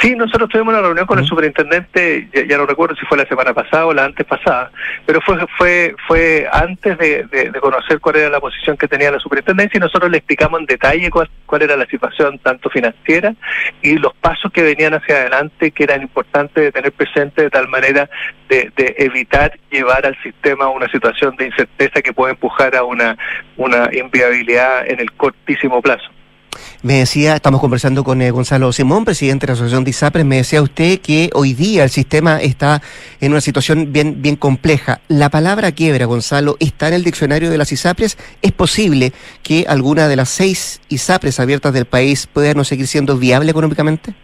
Sí, nosotros tuvimos una reunión con el superintendente, ya, no recuerdo si fue la semana pasada o la antes pasada, pero fue fue fue antes de, conocer cuál era la posición que tenía la superintendencia y nosotros le explicamos en detalle cuál, era la situación tanto financiera y los pasos que venían hacia adelante que eran importantes de tener presente de tal manera de, evitar llevar al sistema a una situación de incerteza que puede empujar a una, una inviabilidad en el cortísimo plazo. Me decía, estamos conversando con eh, Gonzalo Simón, presidente de la Asociación de ISAPRES, me decía usted que hoy día el sistema está en una situación bien, bien compleja. La palabra quiebra, Gonzalo, está en el diccionario de las ISAPRES. ¿Es posible que alguna de las seis ISAPRES abiertas del país pueda no seguir siendo viable económicamente?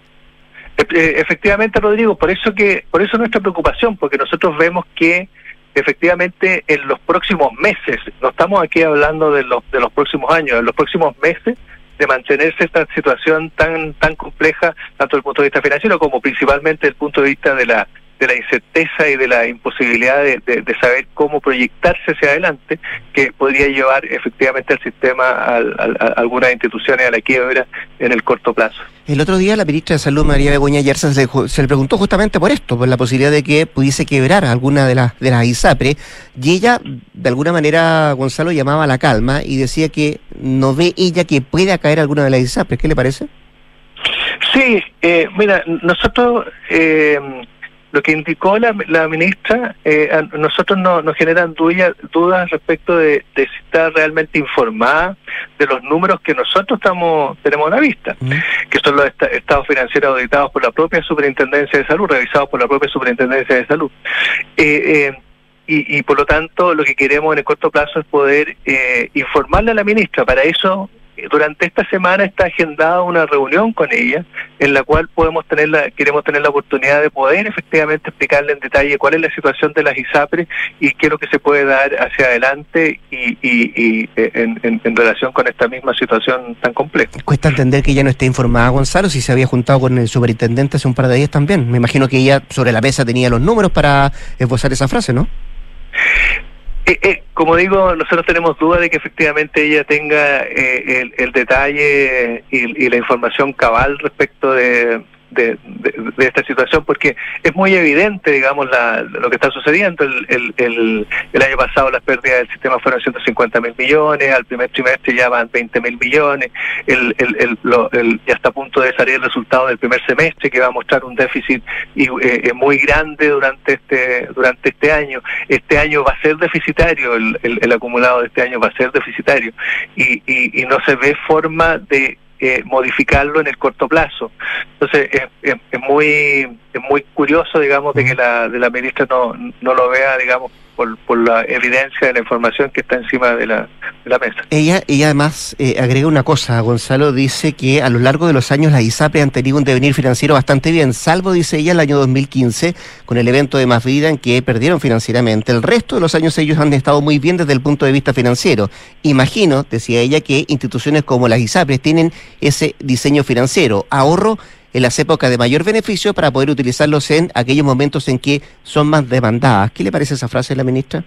Eh, efectivamente, Rodrigo, por eso que, por eso nuestra preocupación, porque nosotros vemos que efectivamente en los próximos meses, no estamos aquí hablando de los, de los próximos años, en los próximos meses, de mantenerse esta situación tan tan compleja, tanto desde el punto de vista financiero como principalmente desde el punto de vista de la de la incerteza y de la imposibilidad de, de, saber cómo proyectarse hacia adelante, que podría llevar efectivamente al sistema, a, algunas instituciones a la quiebra en el corto plazo. El otro día la ministra de Salud, María Begoña Yersa, se, se, le preguntó justamente por esto, por la posibilidad de que pudiese quebrar alguna de las de las ISAPRE, y ella, de alguna manera, Gonzalo, llamaba a la calma y decía que no ve ella que pueda caer alguna de las ISAPRE. ¿Qué le parece? Sí, eh, mira, nosotros... Eh, lo que indicó la, la ministra, eh, a nosotros no, nos generan dudas, dudas respecto de, si está realmente informada de los números que nosotros estamos tenemos a la vista, mm. que son los estados financieros auditados por la propia Superintendencia de Salud, revisados por la propia Superintendencia de Salud. Eh, eh, y, y, por lo tanto, lo que queremos en el corto plazo es poder informarle a la ministra. Para eso durante esta semana está agendada una reunión con ella en la cual podemos tener la, queremos tener la oportunidad de poder efectivamente explicarle en detalle cuál es la situación de las ISAPRE y qué es lo que se puede dar hacia adelante y, y, eh, en, en, relación con esta misma situación tan compleja. Cuesta entender que ella no esté informada, Gonzalo, si se había juntado con el superintendente hace un par de días también. Me imagino que ella sobre la mesa tenía los números para esbozar esa frase, ¿no? Eh, eh, como digo, nosotros tenemos duda de que efectivamente ella tenga eh, el, detalle y, la información cabal respecto de, de, esta situación porque es muy evidente, digamos, la, lo que está sucediendo. El, el, el, año pasado las pérdidas del sistema fueron 150 mil millones, al primer trimestre ya van 20 mil millones, el, el, ya está a punto de salir el resultado del primer semestre que va a mostrar un déficit y, eh, eh, muy grande durante este, durante este año. Este año va a ser deficitario, el, acumulado de este año va a ser deficitario y, y, y no se ve forma de eh, modificarlo en el corto plazo. Entonces es, es, muy es muy curioso, digamos, de que la de la ministra no, no lo vea, digamos, por, por la evidencia de la información que está encima de la, de la mesa. Ella, ella además eh, agrega una cosa, Gonzalo, dice que a lo largo de los años las ISAPRE han tenido un devenir financiero bastante bien, salvo, dice ella, el año 2015, con el evento de Más Vida en que perdieron financieramente. El resto de los años ellos han estado muy bien desde el punto de vista financiero. Imagino, decía ella, que instituciones como las ISAPRES tienen ese diseño financiero, ahorro en las épocas de mayor beneficio para poder utilizarlos en aquellos momentos en que son más demandadas. ¿Qué le parece esa frase de la ministra?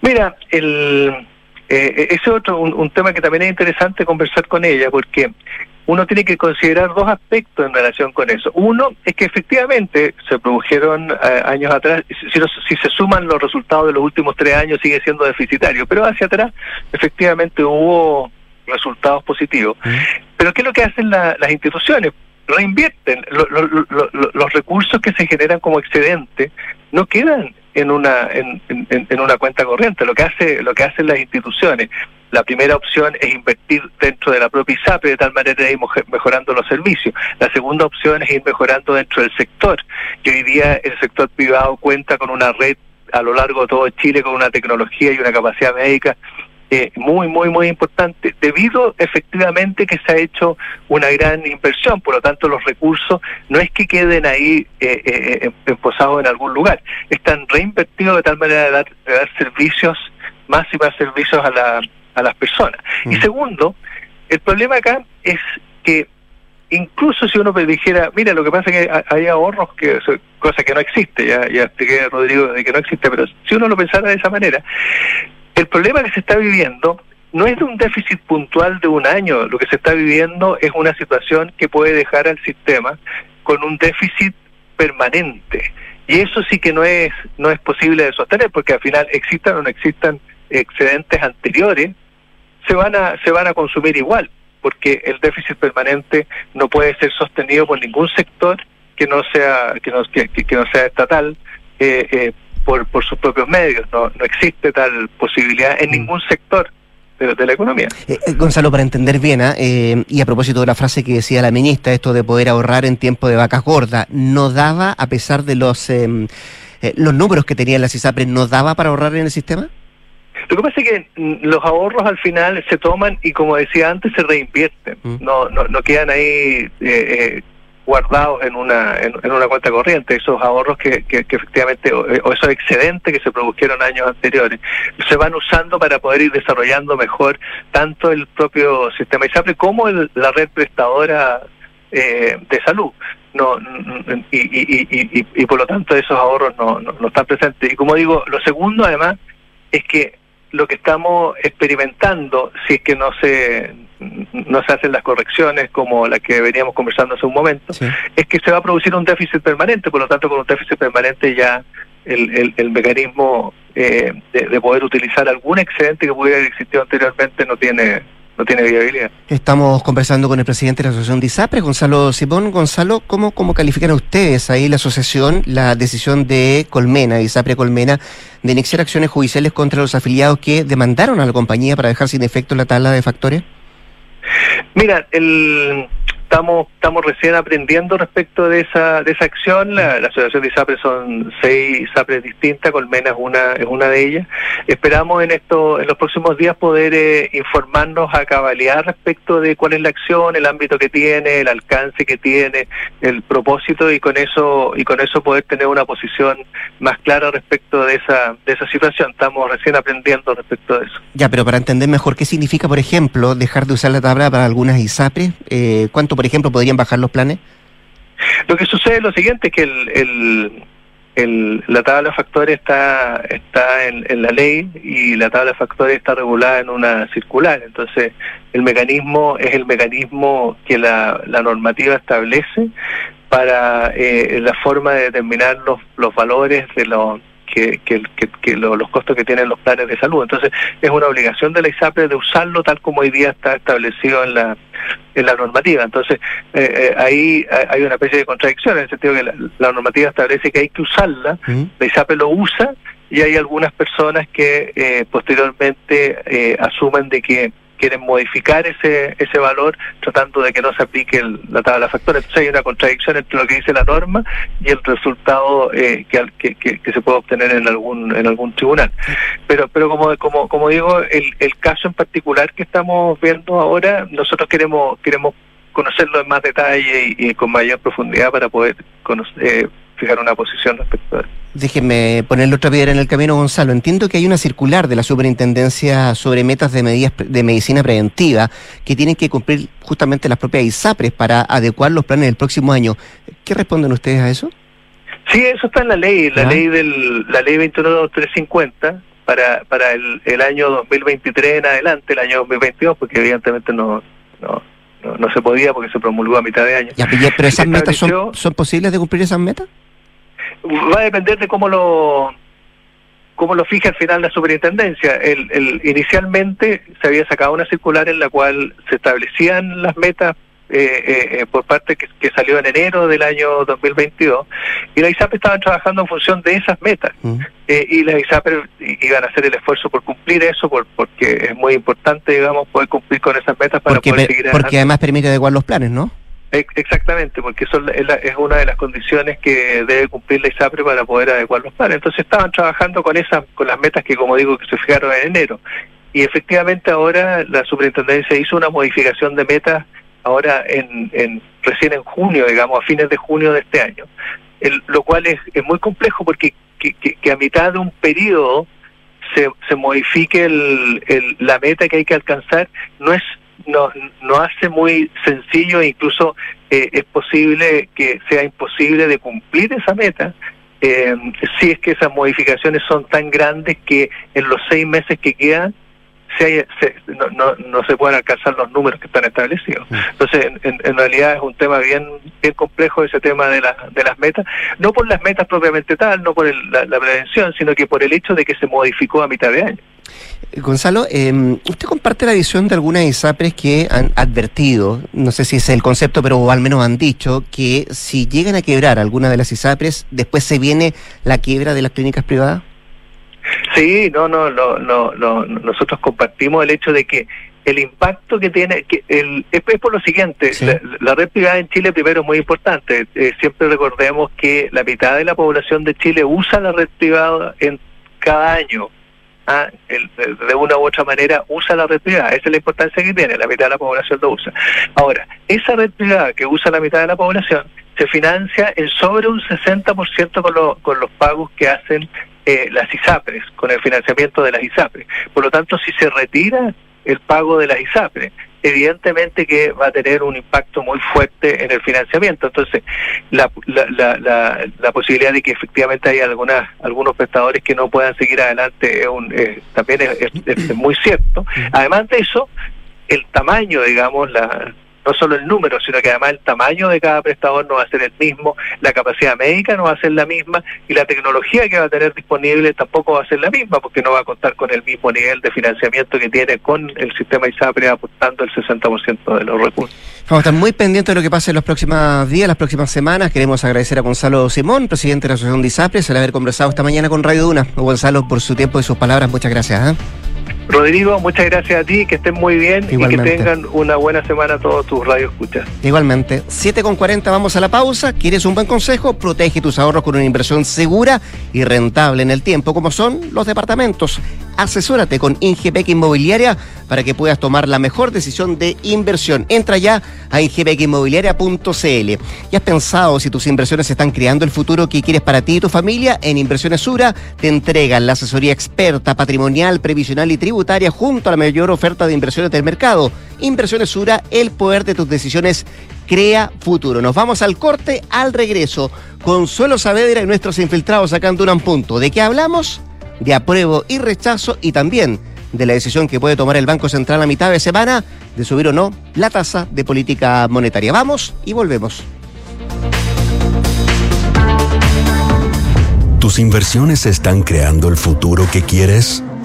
Mira, el, eh, ese es otro un, tema que también es interesante conversar con ella, porque uno tiene que considerar dos aspectos en relación con eso. Uno es que efectivamente se produjeron eh, años atrás, si, si, se suman los resultados de los últimos tres años sigue siendo deficitario, pero hacia atrás efectivamente hubo resultados positivos. Pero ¿qué es lo que hacen las instituciones? Reinvierten. los recursos que se generan como excedente no quedan en una en, en, una cuenta corriente. Lo que hace lo que hacen las instituciones. La primera opción es invertir dentro de la propia ISAPRE de tal manera de ir mejorando los servicios. La segunda opción es ir mejorando dentro del sector. Y hoy día el sector privado cuenta con una red a lo largo de todo Chile con una tecnología y una capacidad médica eh, muy, muy, muy importante, debido efectivamente que se ha hecho una gran inversión, por lo tanto los recursos no es que queden ahí eh, eh, en algún lugar, están reinvertidos de tal manera de dar, servicios, más y más servicios a, la, a las personas. Y mm. segundo, el problema acá es que incluso si uno dijera, mira, lo que pasa es que hay ahorros, que cosa que no existe, ya, ya expliqué, Rodrigo, de que no existe, pero si uno lo pensara de esa manera, el problema que se está viviendo no es de un déficit puntual de un año, lo que se está viviendo es una situación que puede dejar al sistema con un déficit permanente. Y eso sí que no es no es posible de sostener porque al final existan o no existan excedentes anteriores, se van a se van a consumir igual, porque el déficit permanente no puede ser sostenido por ningún sector que no sea que no, sea estatal eh, eh, por, por sus propios medios. No, no existe tal posibilidad en mm. ningún sector de, la economía. Eh, eh, Gonzalo, para entender bien, ¿ah? eh, y a propósito de la frase que decía la ministra, esto de poder ahorrar en tiempo de vacas gordas, ¿no daba, a pesar de los, em, los números que tenían las ISAPRES, no daba para ahorrar en el sistema? Lo que pasa es que mm, los ahorros al final se toman y como decía antes se reinvierten, mm. no, no, no quedan ahí eh, guardados en una, en, una cuenta corriente, esos ahorros que, que, efectivamente, o, esos excedentes que se produjeron años anteriores, se van usando para poder ir desarrollando mejor tanto el propio sistema ISAPRE como la red prestadora eh, de salud. No, y, y, y, y, por lo tanto esos ahorros no, no, no están presentes. Y como digo, lo segundo además es que lo que estamos experimentando, si es que no se no se hacen las correcciones como la que veníamos conversando hace un momento, es que se va a producir un déficit permanente, por lo tanto con un déficit permanente ya el, el, mecanismo eh, de, poder utilizar algún excedente que pudiera haber existido anteriormente no tiene no tiene viabilidad. Estamos conversando con el presidente de la Asociación de ISAPRES, Gonzalo Simón. Gonzalo, ¿cómo, ¿cómo califican ustedes ahí la asociación la decisión de Colmena, ISAPRE Colmena, de iniciar acciones judiciales contra los afiliados que demandaron a la compañía para dejar sin efecto la tabla de factores? Mira, el, estamos estamos recién aprendiendo respecto de esa de esa acción. La, asociación de ISAPRES son seis ISAPRES distintas Colmena es una es una de ellas. Esperamos en esto en los próximos días poder eh, informarnos a cabalidad respecto de cuál es la acción el ámbito que tiene el alcance que tiene el propósito y con eso y con eso poder tener una posición más clara respecto de esa de esa situación. Estamos recién aprendiendo respecto de eso. Ya pero para entender mejor qué significa por ejemplo dejar de usar la tabla para algunas ISAPRES eh, cuánto por ejemplo, podrían bajar los planes? Lo que sucede es lo siguiente, que el, el, la tabla de factores está, está en, la ley y la tabla de factores está regulada en una circular. Entonces, el mecanismo es el mecanismo que la, la normativa establece para eh, la forma de determinar los, los valores de los que, que, que, los costos que tienen los planes de salud. Entonces, es una obligación de la ISAPRE de usarlo tal como hoy día está establecido en la, en la normativa. Entonces, eh, eh, ahí hay una especie de contradicción, en el sentido que la, normativa establece que hay que usarla, la ISAPRE lo usa y hay algunas personas que eh, posteriormente eh, asumen de que quieren modificar ese ese valor tratando de que no se aplique la tabla de factores. Entonces hay una contradicción entre lo que dice la norma y el resultado eh, que, que, que, se puede obtener en algún en algún tribunal. Pero pero como como como digo, el, el caso en particular que estamos viendo ahora, nosotros queremos queremos conocerlo en más detalle y, con mayor profundidad para poder conocer, eh, fijar una posición respecto a eso. Déjeme ponerle otra piedra en el camino, Gonzalo. Entiendo que hay una circular de la superintendencia sobre metas de medidas de medicina preventiva que tienen que cumplir justamente las propias ISAPRES para adecuar los planes del próximo año. ¿Qué responden ustedes a eso? Sí, eso está en la ley, la ley del la ley 21350 para para el, el año 2023 en adelante, el año 2022, porque evidentemente no no no, se podía porque se promulgó a mitad de año. pero esas metas son, son posibles de cumplir esas metas? Va a depender de cómo lo cómo lo fija al final la superintendencia. El, el, inicialmente se había sacado una circular en la cual se establecían las metas eh, eh, por parte que, que, salió en enero del año 2022 y la ISAP estaba trabajando en función de esas metas mm. eh, y las ISAP iban a hacer el esfuerzo por cumplir eso por, porque es muy importante digamos poder cumplir con esas metas para porque, poder seguir porque además permite adecuar los planes ¿no? Exactamente, porque eso es una de las condiciones que debe cumplir la ISAPRE para poder adecuar los planes. Entonces estaban trabajando con esas, con las metas que, como digo, que se fijaron en enero. Y efectivamente ahora la superintendencia hizo una modificación de metas ahora en, en recién en junio, digamos, a fines de junio de este año. lo cual es, es muy complejo porque que, que, a mitad de un periodo se, se modifique el, la meta que hay que alcanzar no es no, no hace muy sencillo incluso eh, es posible que sea imposible de cumplir esa meta eh, si es que esas modificaciones son tan grandes que en los seis meses que quedan se, no, no, no, se pueden alcanzar los números que están establecidos. Mm. Entonces, en, en, realidad es un tema bien bien complejo ese tema de, la, de las metas, no por las metas propiamente tal, no por la, la, prevención, sino que por el hecho de que se modificó a mitad de año. Eh, Gonzalo, eh, usted comparte la visión de algunas ISAPRES que han advertido, no sé si es el concepto, pero al menos han dicho, que si llegan a quebrar alguna de las ISAPRES, después se viene la quiebra de las clínicas privadas. Sí, no, no, no, no, nosotros compartimos el hecho de que el impacto que tiene, que el, es, por lo siguiente, la, red privada en Chile primero es muy importante. Eh, siempre recordemos que la mitad de la población de Chile usa la red privada en cada año. ¿ah? de una u otra manera usa la red privada. Esa es la importancia que tiene, la mitad de la población lo usa. Ahora, esa red privada que usa la mitad de la población se financia en sobre un 60% con, con los pagos que hacen eh, las ISAPRES, con el financiamiento de las ISAPRES. Por lo tanto, si se retira el pago de las ISAPRES, evidentemente que va a tener un impacto muy fuerte en el financiamiento. Entonces, la, la, la, posibilidad de que efectivamente haya algunas, algunos prestadores que no puedan seguir adelante es un, también es muy cierto. Además de eso, el tamaño, digamos, la, no solo el número, sino que además el tamaño de cada prestador no va a ser el mismo, la capacidad médica no va a ser la misma y la tecnología que va a tener disponible tampoco va a ser la misma porque no va a contar con el mismo nivel de financiamiento que tiene con el sistema ISAPRE aportando el 60% de los recursos. Vamos a estar muy pendientes de lo que pase en los próximos días, las próximas semanas. Queremos agradecer a Gonzalo Simón, presidente de la Asociación de ISAPRE, por haber conversado esta mañana con Radio Duna. Gonzalo, por su tiempo y sus palabras, muchas gracias. ¿eh? Rodrigo, muchas gracias a ti, que estén muy bien y que tengan una buena semana todos tus radioescuchas. Igualmente. 7 con 40, vamos a la pausa. ¿Quieres un buen consejo? Protege tus ahorros con una inversión segura y rentable en el tiempo, como son los departamentos. Asesórate con Ingepec Inmobiliaria para que puedas tomar la mejor decisión de inversión. Entra ya a ingepecinmobiliaria.cl. ¿Y has pensado si tus inversiones están creando el futuro que quieres para ti y tu familia? En Inversiones Sura te entregan la asesoría experta, patrimonial, previsional y tributaria junto a la mayor oferta de inversiones del mercado. Inversiones Sura, el poder de tus decisiones crea futuro. Nos vamos al corte, al regreso. Consuelo Saavedra y nuestros infiltrados sacando un Punto. ¿De qué hablamos? De apruebo y rechazo y también de la decisión que puede tomar el Banco Central a mitad de semana de subir o no la tasa de política monetaria. Vamos y volvemos. ¿Tus inversiones están creando el futuro que quieres?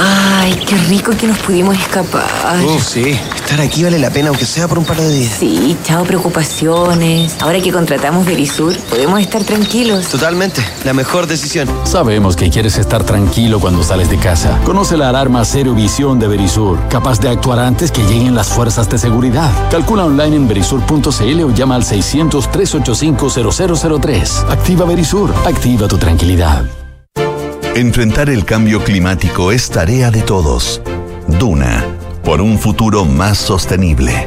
Ay, qué rico que nos pudimos escapar. Oh, sí. Estar aquí vale la pena, aunque sea por un par de días. Sí, chao preocupaciones. Ahora que contratamos Verisur, podemos estar tranquilos. Totalmente. La mejor decisión. Sabemos que quieres estar tranquilo cuando sales de casa. Conoce la alarma Cero Visión de Verisur, capaz de actuar antes que lleguen las fuerzas de seguridad. Calcula online en verisur.cl o llama al 600-385-0003. Activa Verisur. Activa tu tranquilidad. Enfrentar el cambio climático es tarea de todos. Duna, por un futuro más sostenible.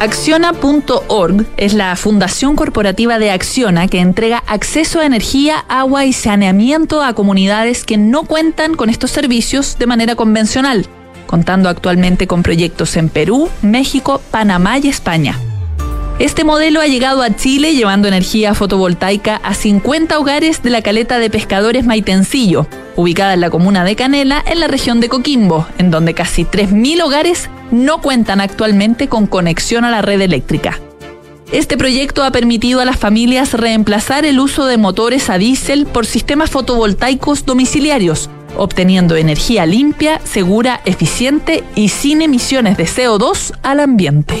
Acciona.org es la fundación corporativa de Acciona que entrega acceso a energía, agua y saneamiento a comunidades que no cuentan con estos servicios de manera convencional, contando actualmente con proyectos en Perú, México, Panamá y España. Este modelo ha llegado a Chile llevando energía fotovoltaica a 50 hogares de la caleta de pescadores Maitencillo, ubicada en la comuna de Canela, en la región de Coquimbo, en donde casi 3.000 hogares no cuentan actualmente con conexión a la red eléctrica. Este proyecto ha permitido a las familias reemplazar el uso de motores a diésel por sistemas fotovoltaicos domiciliarios, obteniendo energía limpia, segura, eficiente y sin emisiones de CO2 al ambiente.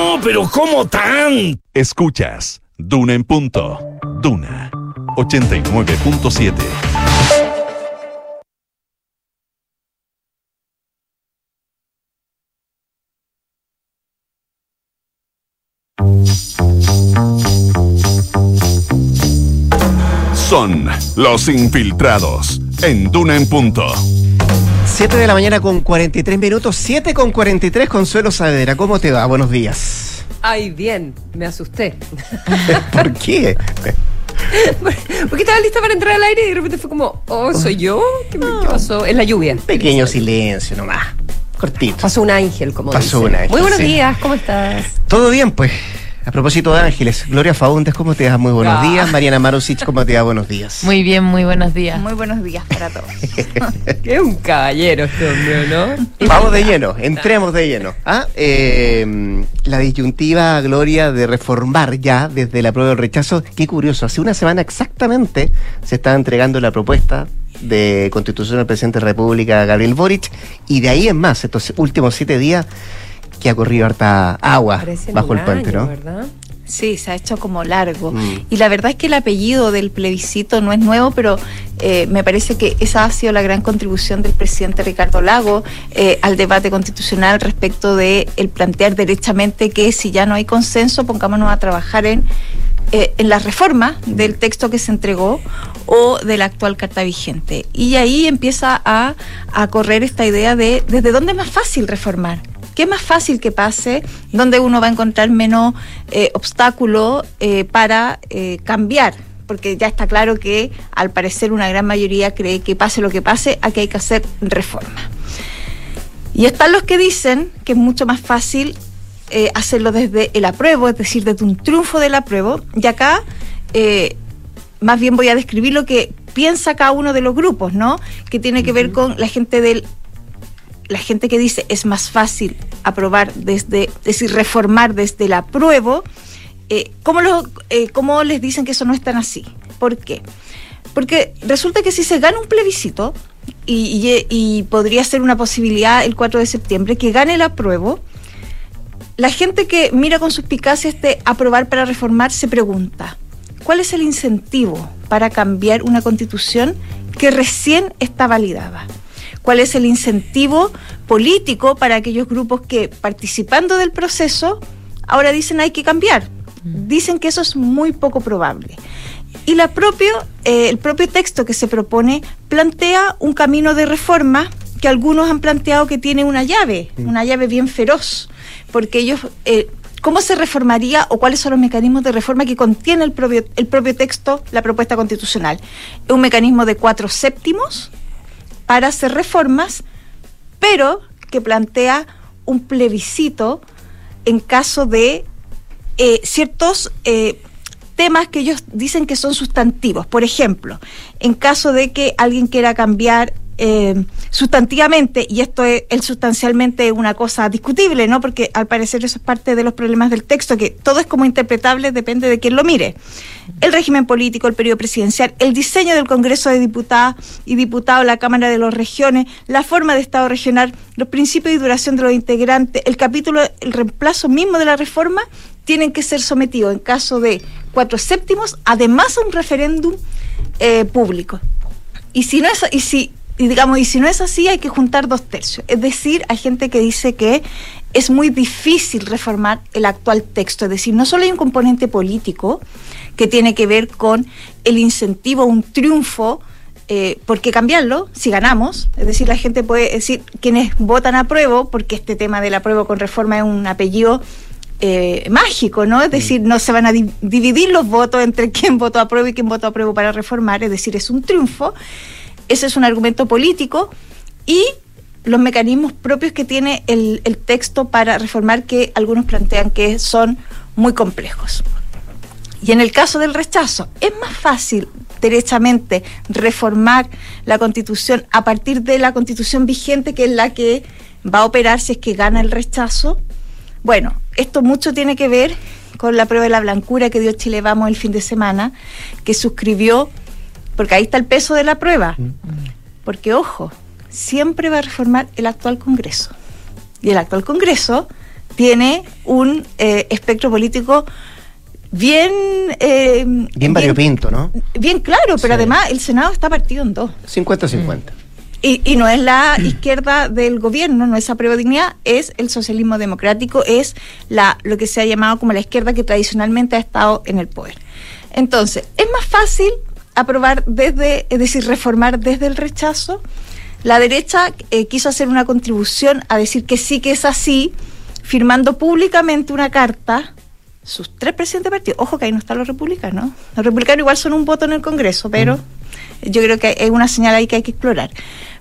Pero ¿cómo tan? Escuchas Duna en punto. Duna 89.7. Son los infiltrados en Duna en punto. 7 de la mañana con 43 minutos, 7 con 43, Consuelo Saavedra. ¿Cómo te va? Buenos días. Ay, bien, me asusté. ¿Por qué? Porque estaba lista para entrar al aire y de repente fue como, oh, ¿soy yo? ¿Qué, me, qué pasó? Es la lluvia. Pequeño silencio nomás. Cortito. Pasó un ángel, como Pasó un ángel. Muy buenos días, ¿cómo estás? Todo bien, pues. A propósito de ángeles, Gloria Faúndez, ¿cómo te vas? Muy buenos ah. días. Mariana Marusic, ¿cómo te va? Buenos días. Muy bien, muy buenos días. Muy buenos días para todos. Qué un caballero este hombre, ¿no? Vamos de lleno, entremos de lleno. ¿Ah? Eh, la disyuntiva, Gloria, de reformar ya desde la prueba del rechazo, qué curioso. Hace una semana exactamente se está entregando la propuesta de constitución del presidente de la República, Gabriel Boric, y de ahí en más, estos últimos siete días que ha corrido harta agua bajo el puente, ¿no? ¿verdad? Sí, se ha hecho como largo. Mm. Y la verdad es que el apellido del plebiscito no es nuevo, pero eh, me parece que esa ha sido la gran contribución del presidente Ricardo Lago eh, al debate constitucional respecto de el plantear derechamente que si ya no hay consenso, pongámonos a trabajar en, eh, en la reforma del texto que se entregó o de la actual carta vigente. Y ahí empieza a, a correr esta idea de desde dónde es más fácil reformar ¿Qué más fácil que pase? Donde uno va a encontrar menos eh, obstáculos eh, para eh, cambiar? Porque ya está claro que al parecer una gran mayoría cree que pase lo que pase, aquí hay que hacer reforma. Y están los que dicen que es mucho más fácil hacerlo desde el apruebo, es decir, desde un triunfo del apruebo. Y acá más bien voy a describir lo que piensa cada uno de los grupos, ¿no? Que tiene que ver con la gente del la gente que dice es más fácil aprobar desde, es decir, reformar desde el apruebo, eh, ¿cómo, eh, ¿cómo les dicen que eso no es tan así? ¿Por qué? Porque resulta que si se gana un plebiscito, y, y, podría ser una posibilidad el 4 de septiembre, que gane el apruebo, la gente que mira con suspicacia este aprobar para reformar se pregunta, ¿cuál es el incentivo para cambiar una constitución que recién está validada? Cuál es el incentivo político para aquellos grupos que participando del proceso ahora dicen hay que cambiar. Mm. Dicen que eso es muy poco probable. Y la propio, eh, el propio texto que se propone plantea un camino de reforma que algunos han planteado que tiene una llave, mm. una llave bien feroz, porque ellos, eh, ¿cómo se reformaría o cuáles son los mecanismos de reforma que contiene el propio, el propio texto, la propuesta constitucional? Es un mecanismo de cuatro séptimos, para hacer reformas, pero que plantea un plebiscito en caso de eh, ciertos eh, temas que ellos dicen que son sustantivos. Por ejemplo, en caso de que alguien quiera cambiar eh, sustantivamente, y esto es el sustancialmente una cosa discutible, ¿no? Porque al parecer eso es parte de los problemas del texto, que todo es como interpretable, depende de quién lo mire. El régimen político, el periodo presidencial, el diseño del Congreso de Diputadas y Diputados, la Cámara de las Regiones, la forma de Estado regional, los principios y duración de los integrantes, el capítulo, el reemplazo mismo de la reforma, tienen que ser sometidos en caso de cuatro séptimos, además a un referéndum eh, público. Y si no es, y si y digamos, y si no es así, hay que juntar dos tercios. Es decir, hay gente que dice que es muy difícil reformar el actual texto. Es decir, no solo hay un componente político que tiene que ver con el incentivo, un triunfo, eh, ¿por qué cambiarlo si ganamos? Es decir, la gente puede decir, quienes votan a prueba, porque este tema del apruebo con reforma es un apellido eh, mágico, ¿no? Es decir, no se van a dividir los votos entre quién votó a prueba y quién votó a prueba para reformar, es decir, es un triunfo. Ese es un argumento político y los mecanismos propios que tiene el, texto para reformar que algunos plantean que son muy complejos. Y en el caso del rechazo, es más fácil derechamente reformar la constitución a partir de la constitución vigente, que es la que va a operar si es que gana el rechazo. Bueno, esto mucho tiene que ver con la prueba de la blancura que dio Chile Vamos el fin de semana, que suscribió, porque ahí está el peso de la prueba. Porque, ojo, siempre va a reformar el actual Congreso. Y el actual Congreso tiene un eh, espectro político bien... Eh, bien variopinto, ¿no? Bien claro, pero además el Senado está partido en dos. 50-50. Y, y, no es la izquierda del gobierno, no es esa dignidad, es el socialismo democrático, es la lo que se ha llamado como la izquierda que tradicionalmente ha estado en el poder. Entonces, es más fácil aprobar desde, es decir, reformar desde el rechazo. La derecha eh, quiso hacer una contribución a decir que sí que es así, firmando públicamente una carta sus tres presidentes de partido. Ojo que ahí no están los republicanos. Los republicanos igual son un voto en el Congreso, pero yo creo que hay una señal ahí que hay que explorar.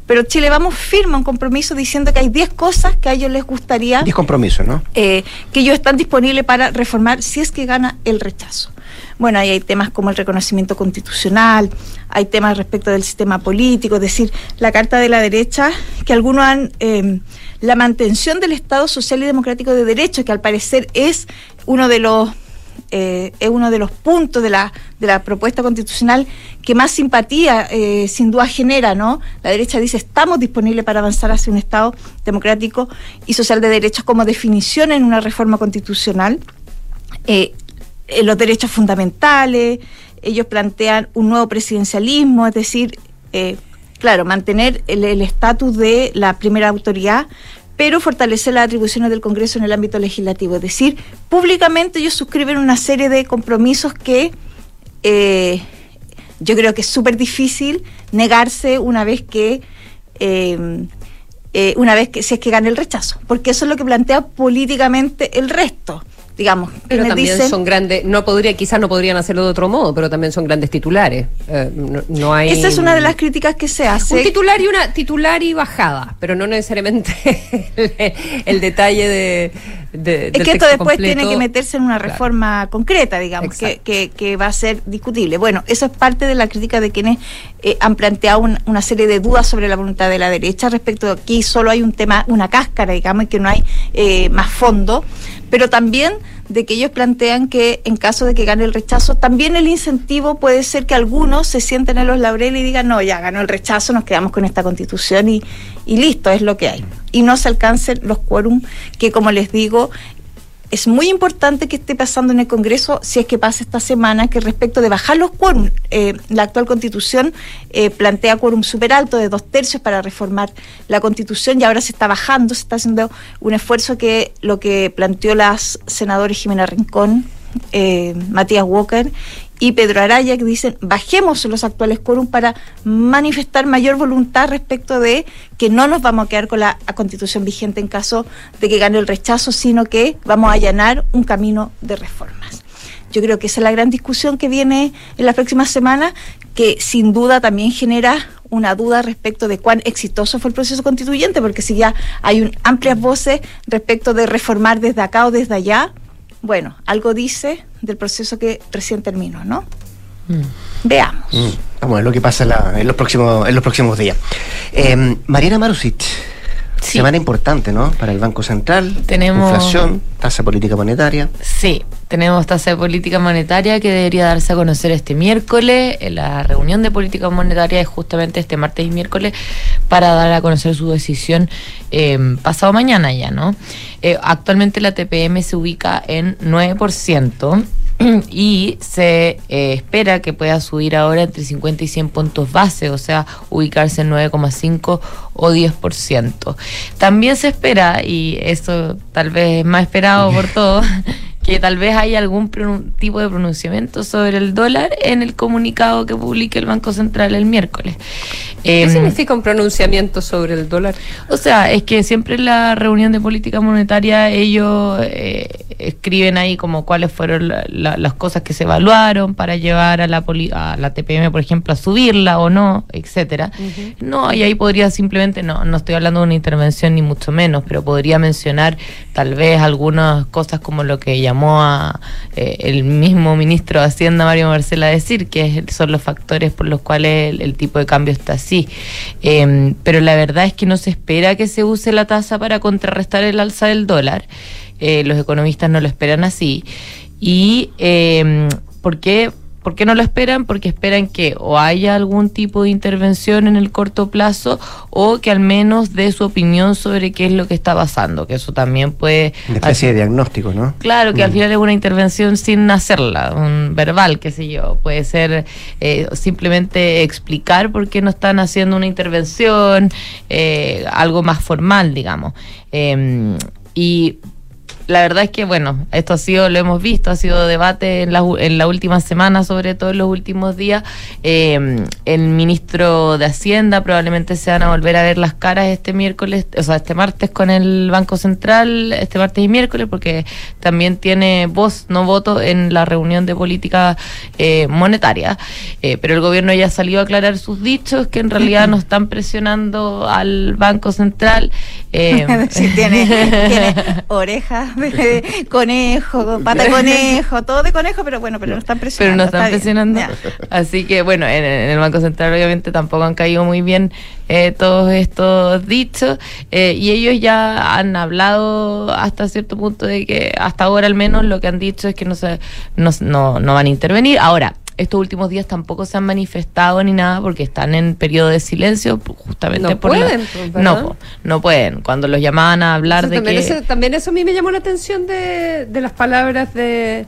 Pero Chile Vamos firma un compromiso diciendo que hay 10 cosas que a ellos les gustaría. 10 compromisos, ¿no? Eh, que ellos están disponibles para reformar si es que gana el rechazo. Bueno, ahí hay temas como el reconocimiento constitucional, hay temas respecto del sistema político, es decir, la Carta de la Derecha, que algunos han. Eh, la mantención del Estado Social y Democrático de Derecho, que al parecer es uno de los eh, es uno de los puntos de la, de la propuesta constitucional que más simpatía eh, sin duda genera, ¿no? La derecha dice estamos disponibles para avanzar hacia un Estado democrático y social de derechos como definición en una reforma constitucional. Eh, los derechos fundamentales, ellos plantean un nuevo presidencialismo, es decir, claro, mantener el estatus de la primera autoridad, pero fortalecer las atribuciones del Congreso en el ámbito legislativo. Es decir, públicamente ellos suscriben una serie de compromisos que eh, yo creo que es súper difícil negarse una vez que... Eh, eh, una vez que si es que gana el rechazo, porque eso es lo que plantea políticamente el resto digamos. Pero también son grandes, no podría, quizás no podrían hacerlo de otro modo, pero también son grandes titulares. Eh, no, hay. Esa es una de las críticas que se hace. Un titular y una titular y bajada, pero no necesariamente el, detalle de. es que esto después tiene que meterse en una reforma concreta, digamos, que, que, va a ser discutible. Bueno, eso es parte de la crítica de quienes eh, han planteado una serie de dudas sobre la voluntad de la derecha respecto a aquí solo hay un tema, una cáscara, digamos, y que no hay eh, más fondo pero también de que ellos plantean que en caso de que gane el rechazo, también el incentivo puede ser que algunos se sienten en los laureles y digan, no, ya ganó el rechazo, nos quedamos con esta constitución y, y listo, es lo que hay. Y no se alcancen los quórum que, como les digo, es muy importante que esté pasando en el Congreso, si es que pasa esta semana, que respecto de bajar los quórum, eh, la actual constitución eh, plantea quórum súper alto de dos tercios para reformar la constitución y ahora se está bajando, se está haciendo un esfuerzo que lo que planteó las senadoras Jimena Rincón, eh, Matías Walker y Pedro Araya que dicen bajemos los actuales quórum para manifestar mayor voluntad respecto de que no nos vamos a quedar con la constitución vigente en caso de que gane el rechazo, sino que vamos a allanar un camino de reformas. Yo creo que esa es la gran discusión que viene en las próximas semanas, que sin duda también genera una duda respecto de cuán exitoso fue el proceso constituyente, porque si ya hay amplias voces respecto de reformar desde acá o desde allá, bueno, algo dice del proceso que recién terminó, ¿no? Mm. Veamos. Mm. Vamos a ver lo que pasa en, los, próximos, en los próximos días. Eh, Mariana Marusic, semana importante, ¿no? Para el Banco Central. Tenemos. Inflación, tasa política monetaria. Sí, tenemos tasa de política monetaria que debería darse a conocer este miércoles. La reunión de política monetaria es justamente este martes y miércoles para dar a conocer su decisión eh, pasado mañana ya, ¿no? Eh, actualmente la TPM se ubica en 9%. y se eh, espera que pueda subir ahora entre 50 y 100 puntos base, o sea, ubicarse en 9,5 o 10%. También se espera, y eso tal vez es más esperado por todos, que tal vez haya algún tipo de pronunciamiento sobre el dólar en el comunicado que publique el Banco Central el miércoles. ¿Qué em, significa un pronunciamiento sobre el dólar? O sea, es que siempre en la reunión de política monetaria ellos eh, escriben ahí como cuáles fueron las cosas que se evaluaron para llevar a la, a la TPM, por ejemplo, a subirla o no, etcétera. No, y ahí podría simplemente, no, no estoy hablando de una intervención ni mucho menos, pero podría mencionar tal vez algunas cosas como lo que llamó a eh, el mismo ministro de Hacienda, Mario Marcela, a decir, que son los factores por los cuales el, tipo de cambio está así. Em, pero la verdad es que no se espera que se use la tasa para contrarrestar el alza del dólar. Eh, los economistas no lo esperan así. ¿Y eh, por qué? ¿Por qué no lo esperan? Porque esperan que o haya algún tipo de intervención en el corto plazo o que al menos dé su opinión sobre qué es lo que está pasando, que eso también puede... Una especie de diagnóstico, ¿no? Claro, que al mm. final es una intervención sin hacerla, un verbal, qué sé yo. Puede ser eh, simplemente explicar por qué no están haciendo una intervención, eh, algo más formal, digamos. Em, y la verdad es que, bueno, esto ha sido, lo hemos visto, ha sido debate en la, en la última semana, sobre todo en los últimos días. Eh, el ministro de Hacienda probablemente se van a volver a ver las caras este miércoles, o sea, este martes con el Banco Central, este martes y miércoles, porque también tiene voz, no voto, en la reunión de política eh, monetaria. Eh, pero el gobierno ya salió a aclarar sus dichos, que en realidad no están presionando al Banco Central. tiene, tiene orejas conejo, pata de conejo, todo de conejo, pero bueno, pero no están presionando. Pero no están presionando. Así que bueno, en, el Banco Central obviamente tampoco han caído muy bien eh, todos estos dichos eh, y ellos ya han hablado hasta cierto punto de que hasta ahora al menos lo que han dicho es que no, se, no, no, no van a intervenir. Ahora, estos últimos días tampoco se han manifestado ni nada porque están en periodo de silencio justamente no por pueden, pues, no no pueden. Cuando los llamaban a hablar de también que eso, también eso a mí me llamó la atención de, de las palabras de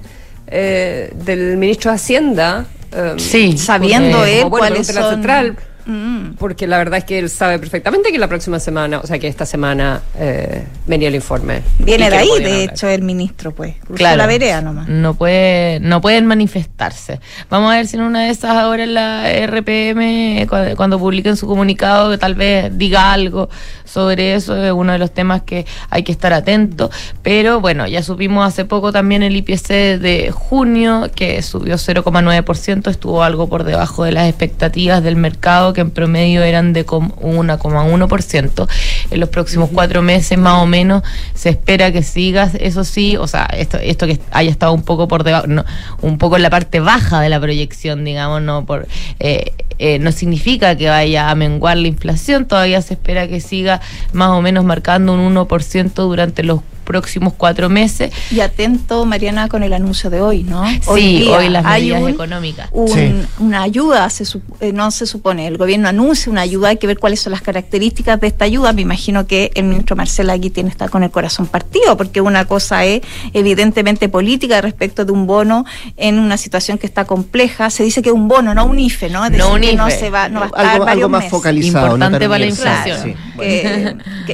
eh, del ministro de Hacienda um, sí sabiendo él cuál es la central Mm. Porque la verdad es que él sabe perfectamente que la próxima semana, o sea, que esta semana eh, venía el informe. Viene de ahí, de hecho, el ministro, pues. Claro. La vereda nomás. No, puede, no pueden manifestarse. Vamos a ver si en una de esas ahora en la RPM, cuando, publiquen su comunicado, que tal vez diga algo sobre eso. Es uno de los temas que hay que estar atento. Pero bueno, ya supimos hace poco también el IPC de junio, que subió 0,9%, estuvo algo por debajo de las expectativas del mercado que en promedio eran de 1,1%. En los próximos cuatro meses más o menos se espera que siga, eso sí, o sea, esto, esto que haya estado un poco por debajo, un poco en la parte baja de la proyección, digamos, no por eh, eh, no significa que vaya a menguar la inflación, todavía se espera que siga más o menos marcando un 1% durante los próximos cuatro meses. Y atento, Mariana, con el anuncio de hoy, ¿no? sí, hoy las medidas económicas. Una ayuda, se, eh, no se supone, el gobierno anuncia una ayuda, hay que ver cuáles son las características de esta ayuda. Me imagino que el ministro Marcela aquí tiene estar con el corazón partido, porque una cosa es evidentemente política respecto de un bono en una situación que está compleja. Se dice que es un bono, no un IFE, ¿no? no un IFE. no se va, no va a estar algo, algo más focalizado. Importante para la inflación.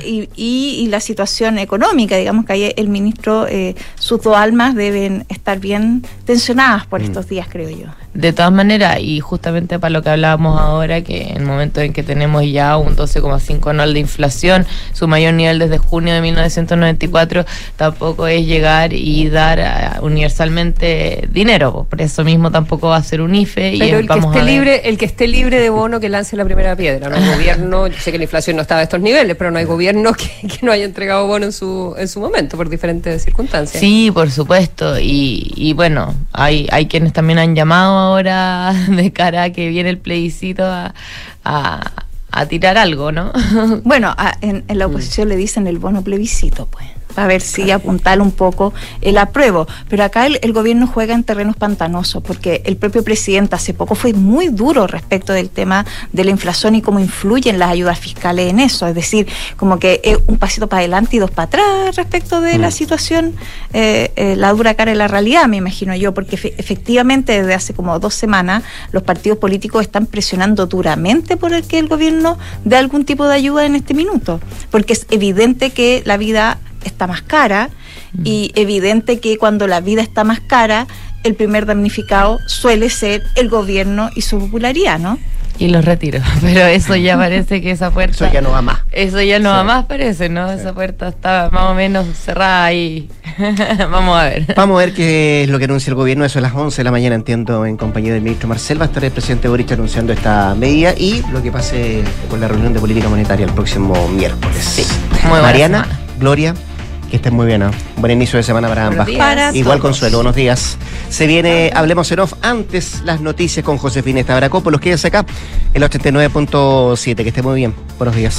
y, y la situación económica, digamos que ahí el ministro, eh, sus dos almas deben estar bien tensionadas por mm. estos días, creo yo. De todas maneras, y justamente para lo que hablábamos ahora, que en el momento en que tenemos ya un 12,5 anual de inflación, su mayor nivel desde junio de 1994, tampoco es llegar y dar eh, universalmente dinero. Por eso mismo tampoco va a ser un IFE. Pero el, que esté libre, el que esté libre de bono que lance la primera piedra. No hay gobierno, yo sé que la inflación no estaba a estos niveles, pero no hay gobierno que, no haya entregado bono en su, en su momento por diferentes circunstancias. Sí, por supuesto. Y, y bueno, hay, hay quienes también han llamado ahora de cara a que viene el plebiscito a, a, tirar algo, ¿no? Bueno, en, en, la oposición le dicen el bono plebiscito, pues a ver si apuntar un poco el apruebo. Pero acá el, gobierno juega en terrenos pantanosos, porque el propio presidente hace poco fue muy duro respecto del tema de la inflación y cómo influyen las ayudas fiscales en eso. Es decir, como que es un pasito para adelante y dos para atrás respecto de la mm. situación, eh, eh, la dura cara de la realidad, me imagino yo, porque efectivamente desde hace como dos semanas los partidos políticos están presionando duramente por el que el gobierno dé algún tipo de ayuda en este minuto, porque es evidente que la vida está más cara y evidente que cuando la vida está más cara, el primer damnificado suele ser el gobierno y su popularidad, ¿no? Y los retiro, pero eso ya parece que esa puerta... Eso ya no va más. Eso ya no Sí. va más, parece, ¿no? Esa puerta está más o menos cerrada ahí. Vamos a ver. Vamos a ver qué es lo que anuncia el gobierno. Eso a las 11 de la mañana, entiendo, en compañía del ministro Marcel. Va a estar el presidente Boric anunciando esta medida y lo que pase con la reunión de política monetaria el próximo miércoles. muy buena Mariana, semana. Gloria, que estén muy bien. ¿no? Buen inicio de semana para ambas. Para Igual todos. Consuelo, buenos días. Se viene Hablemos en Off. Antes las noticias con Josefina Estabracopoulos. Quédense acá en el 89.7. Que esté muy bien. Buenos días.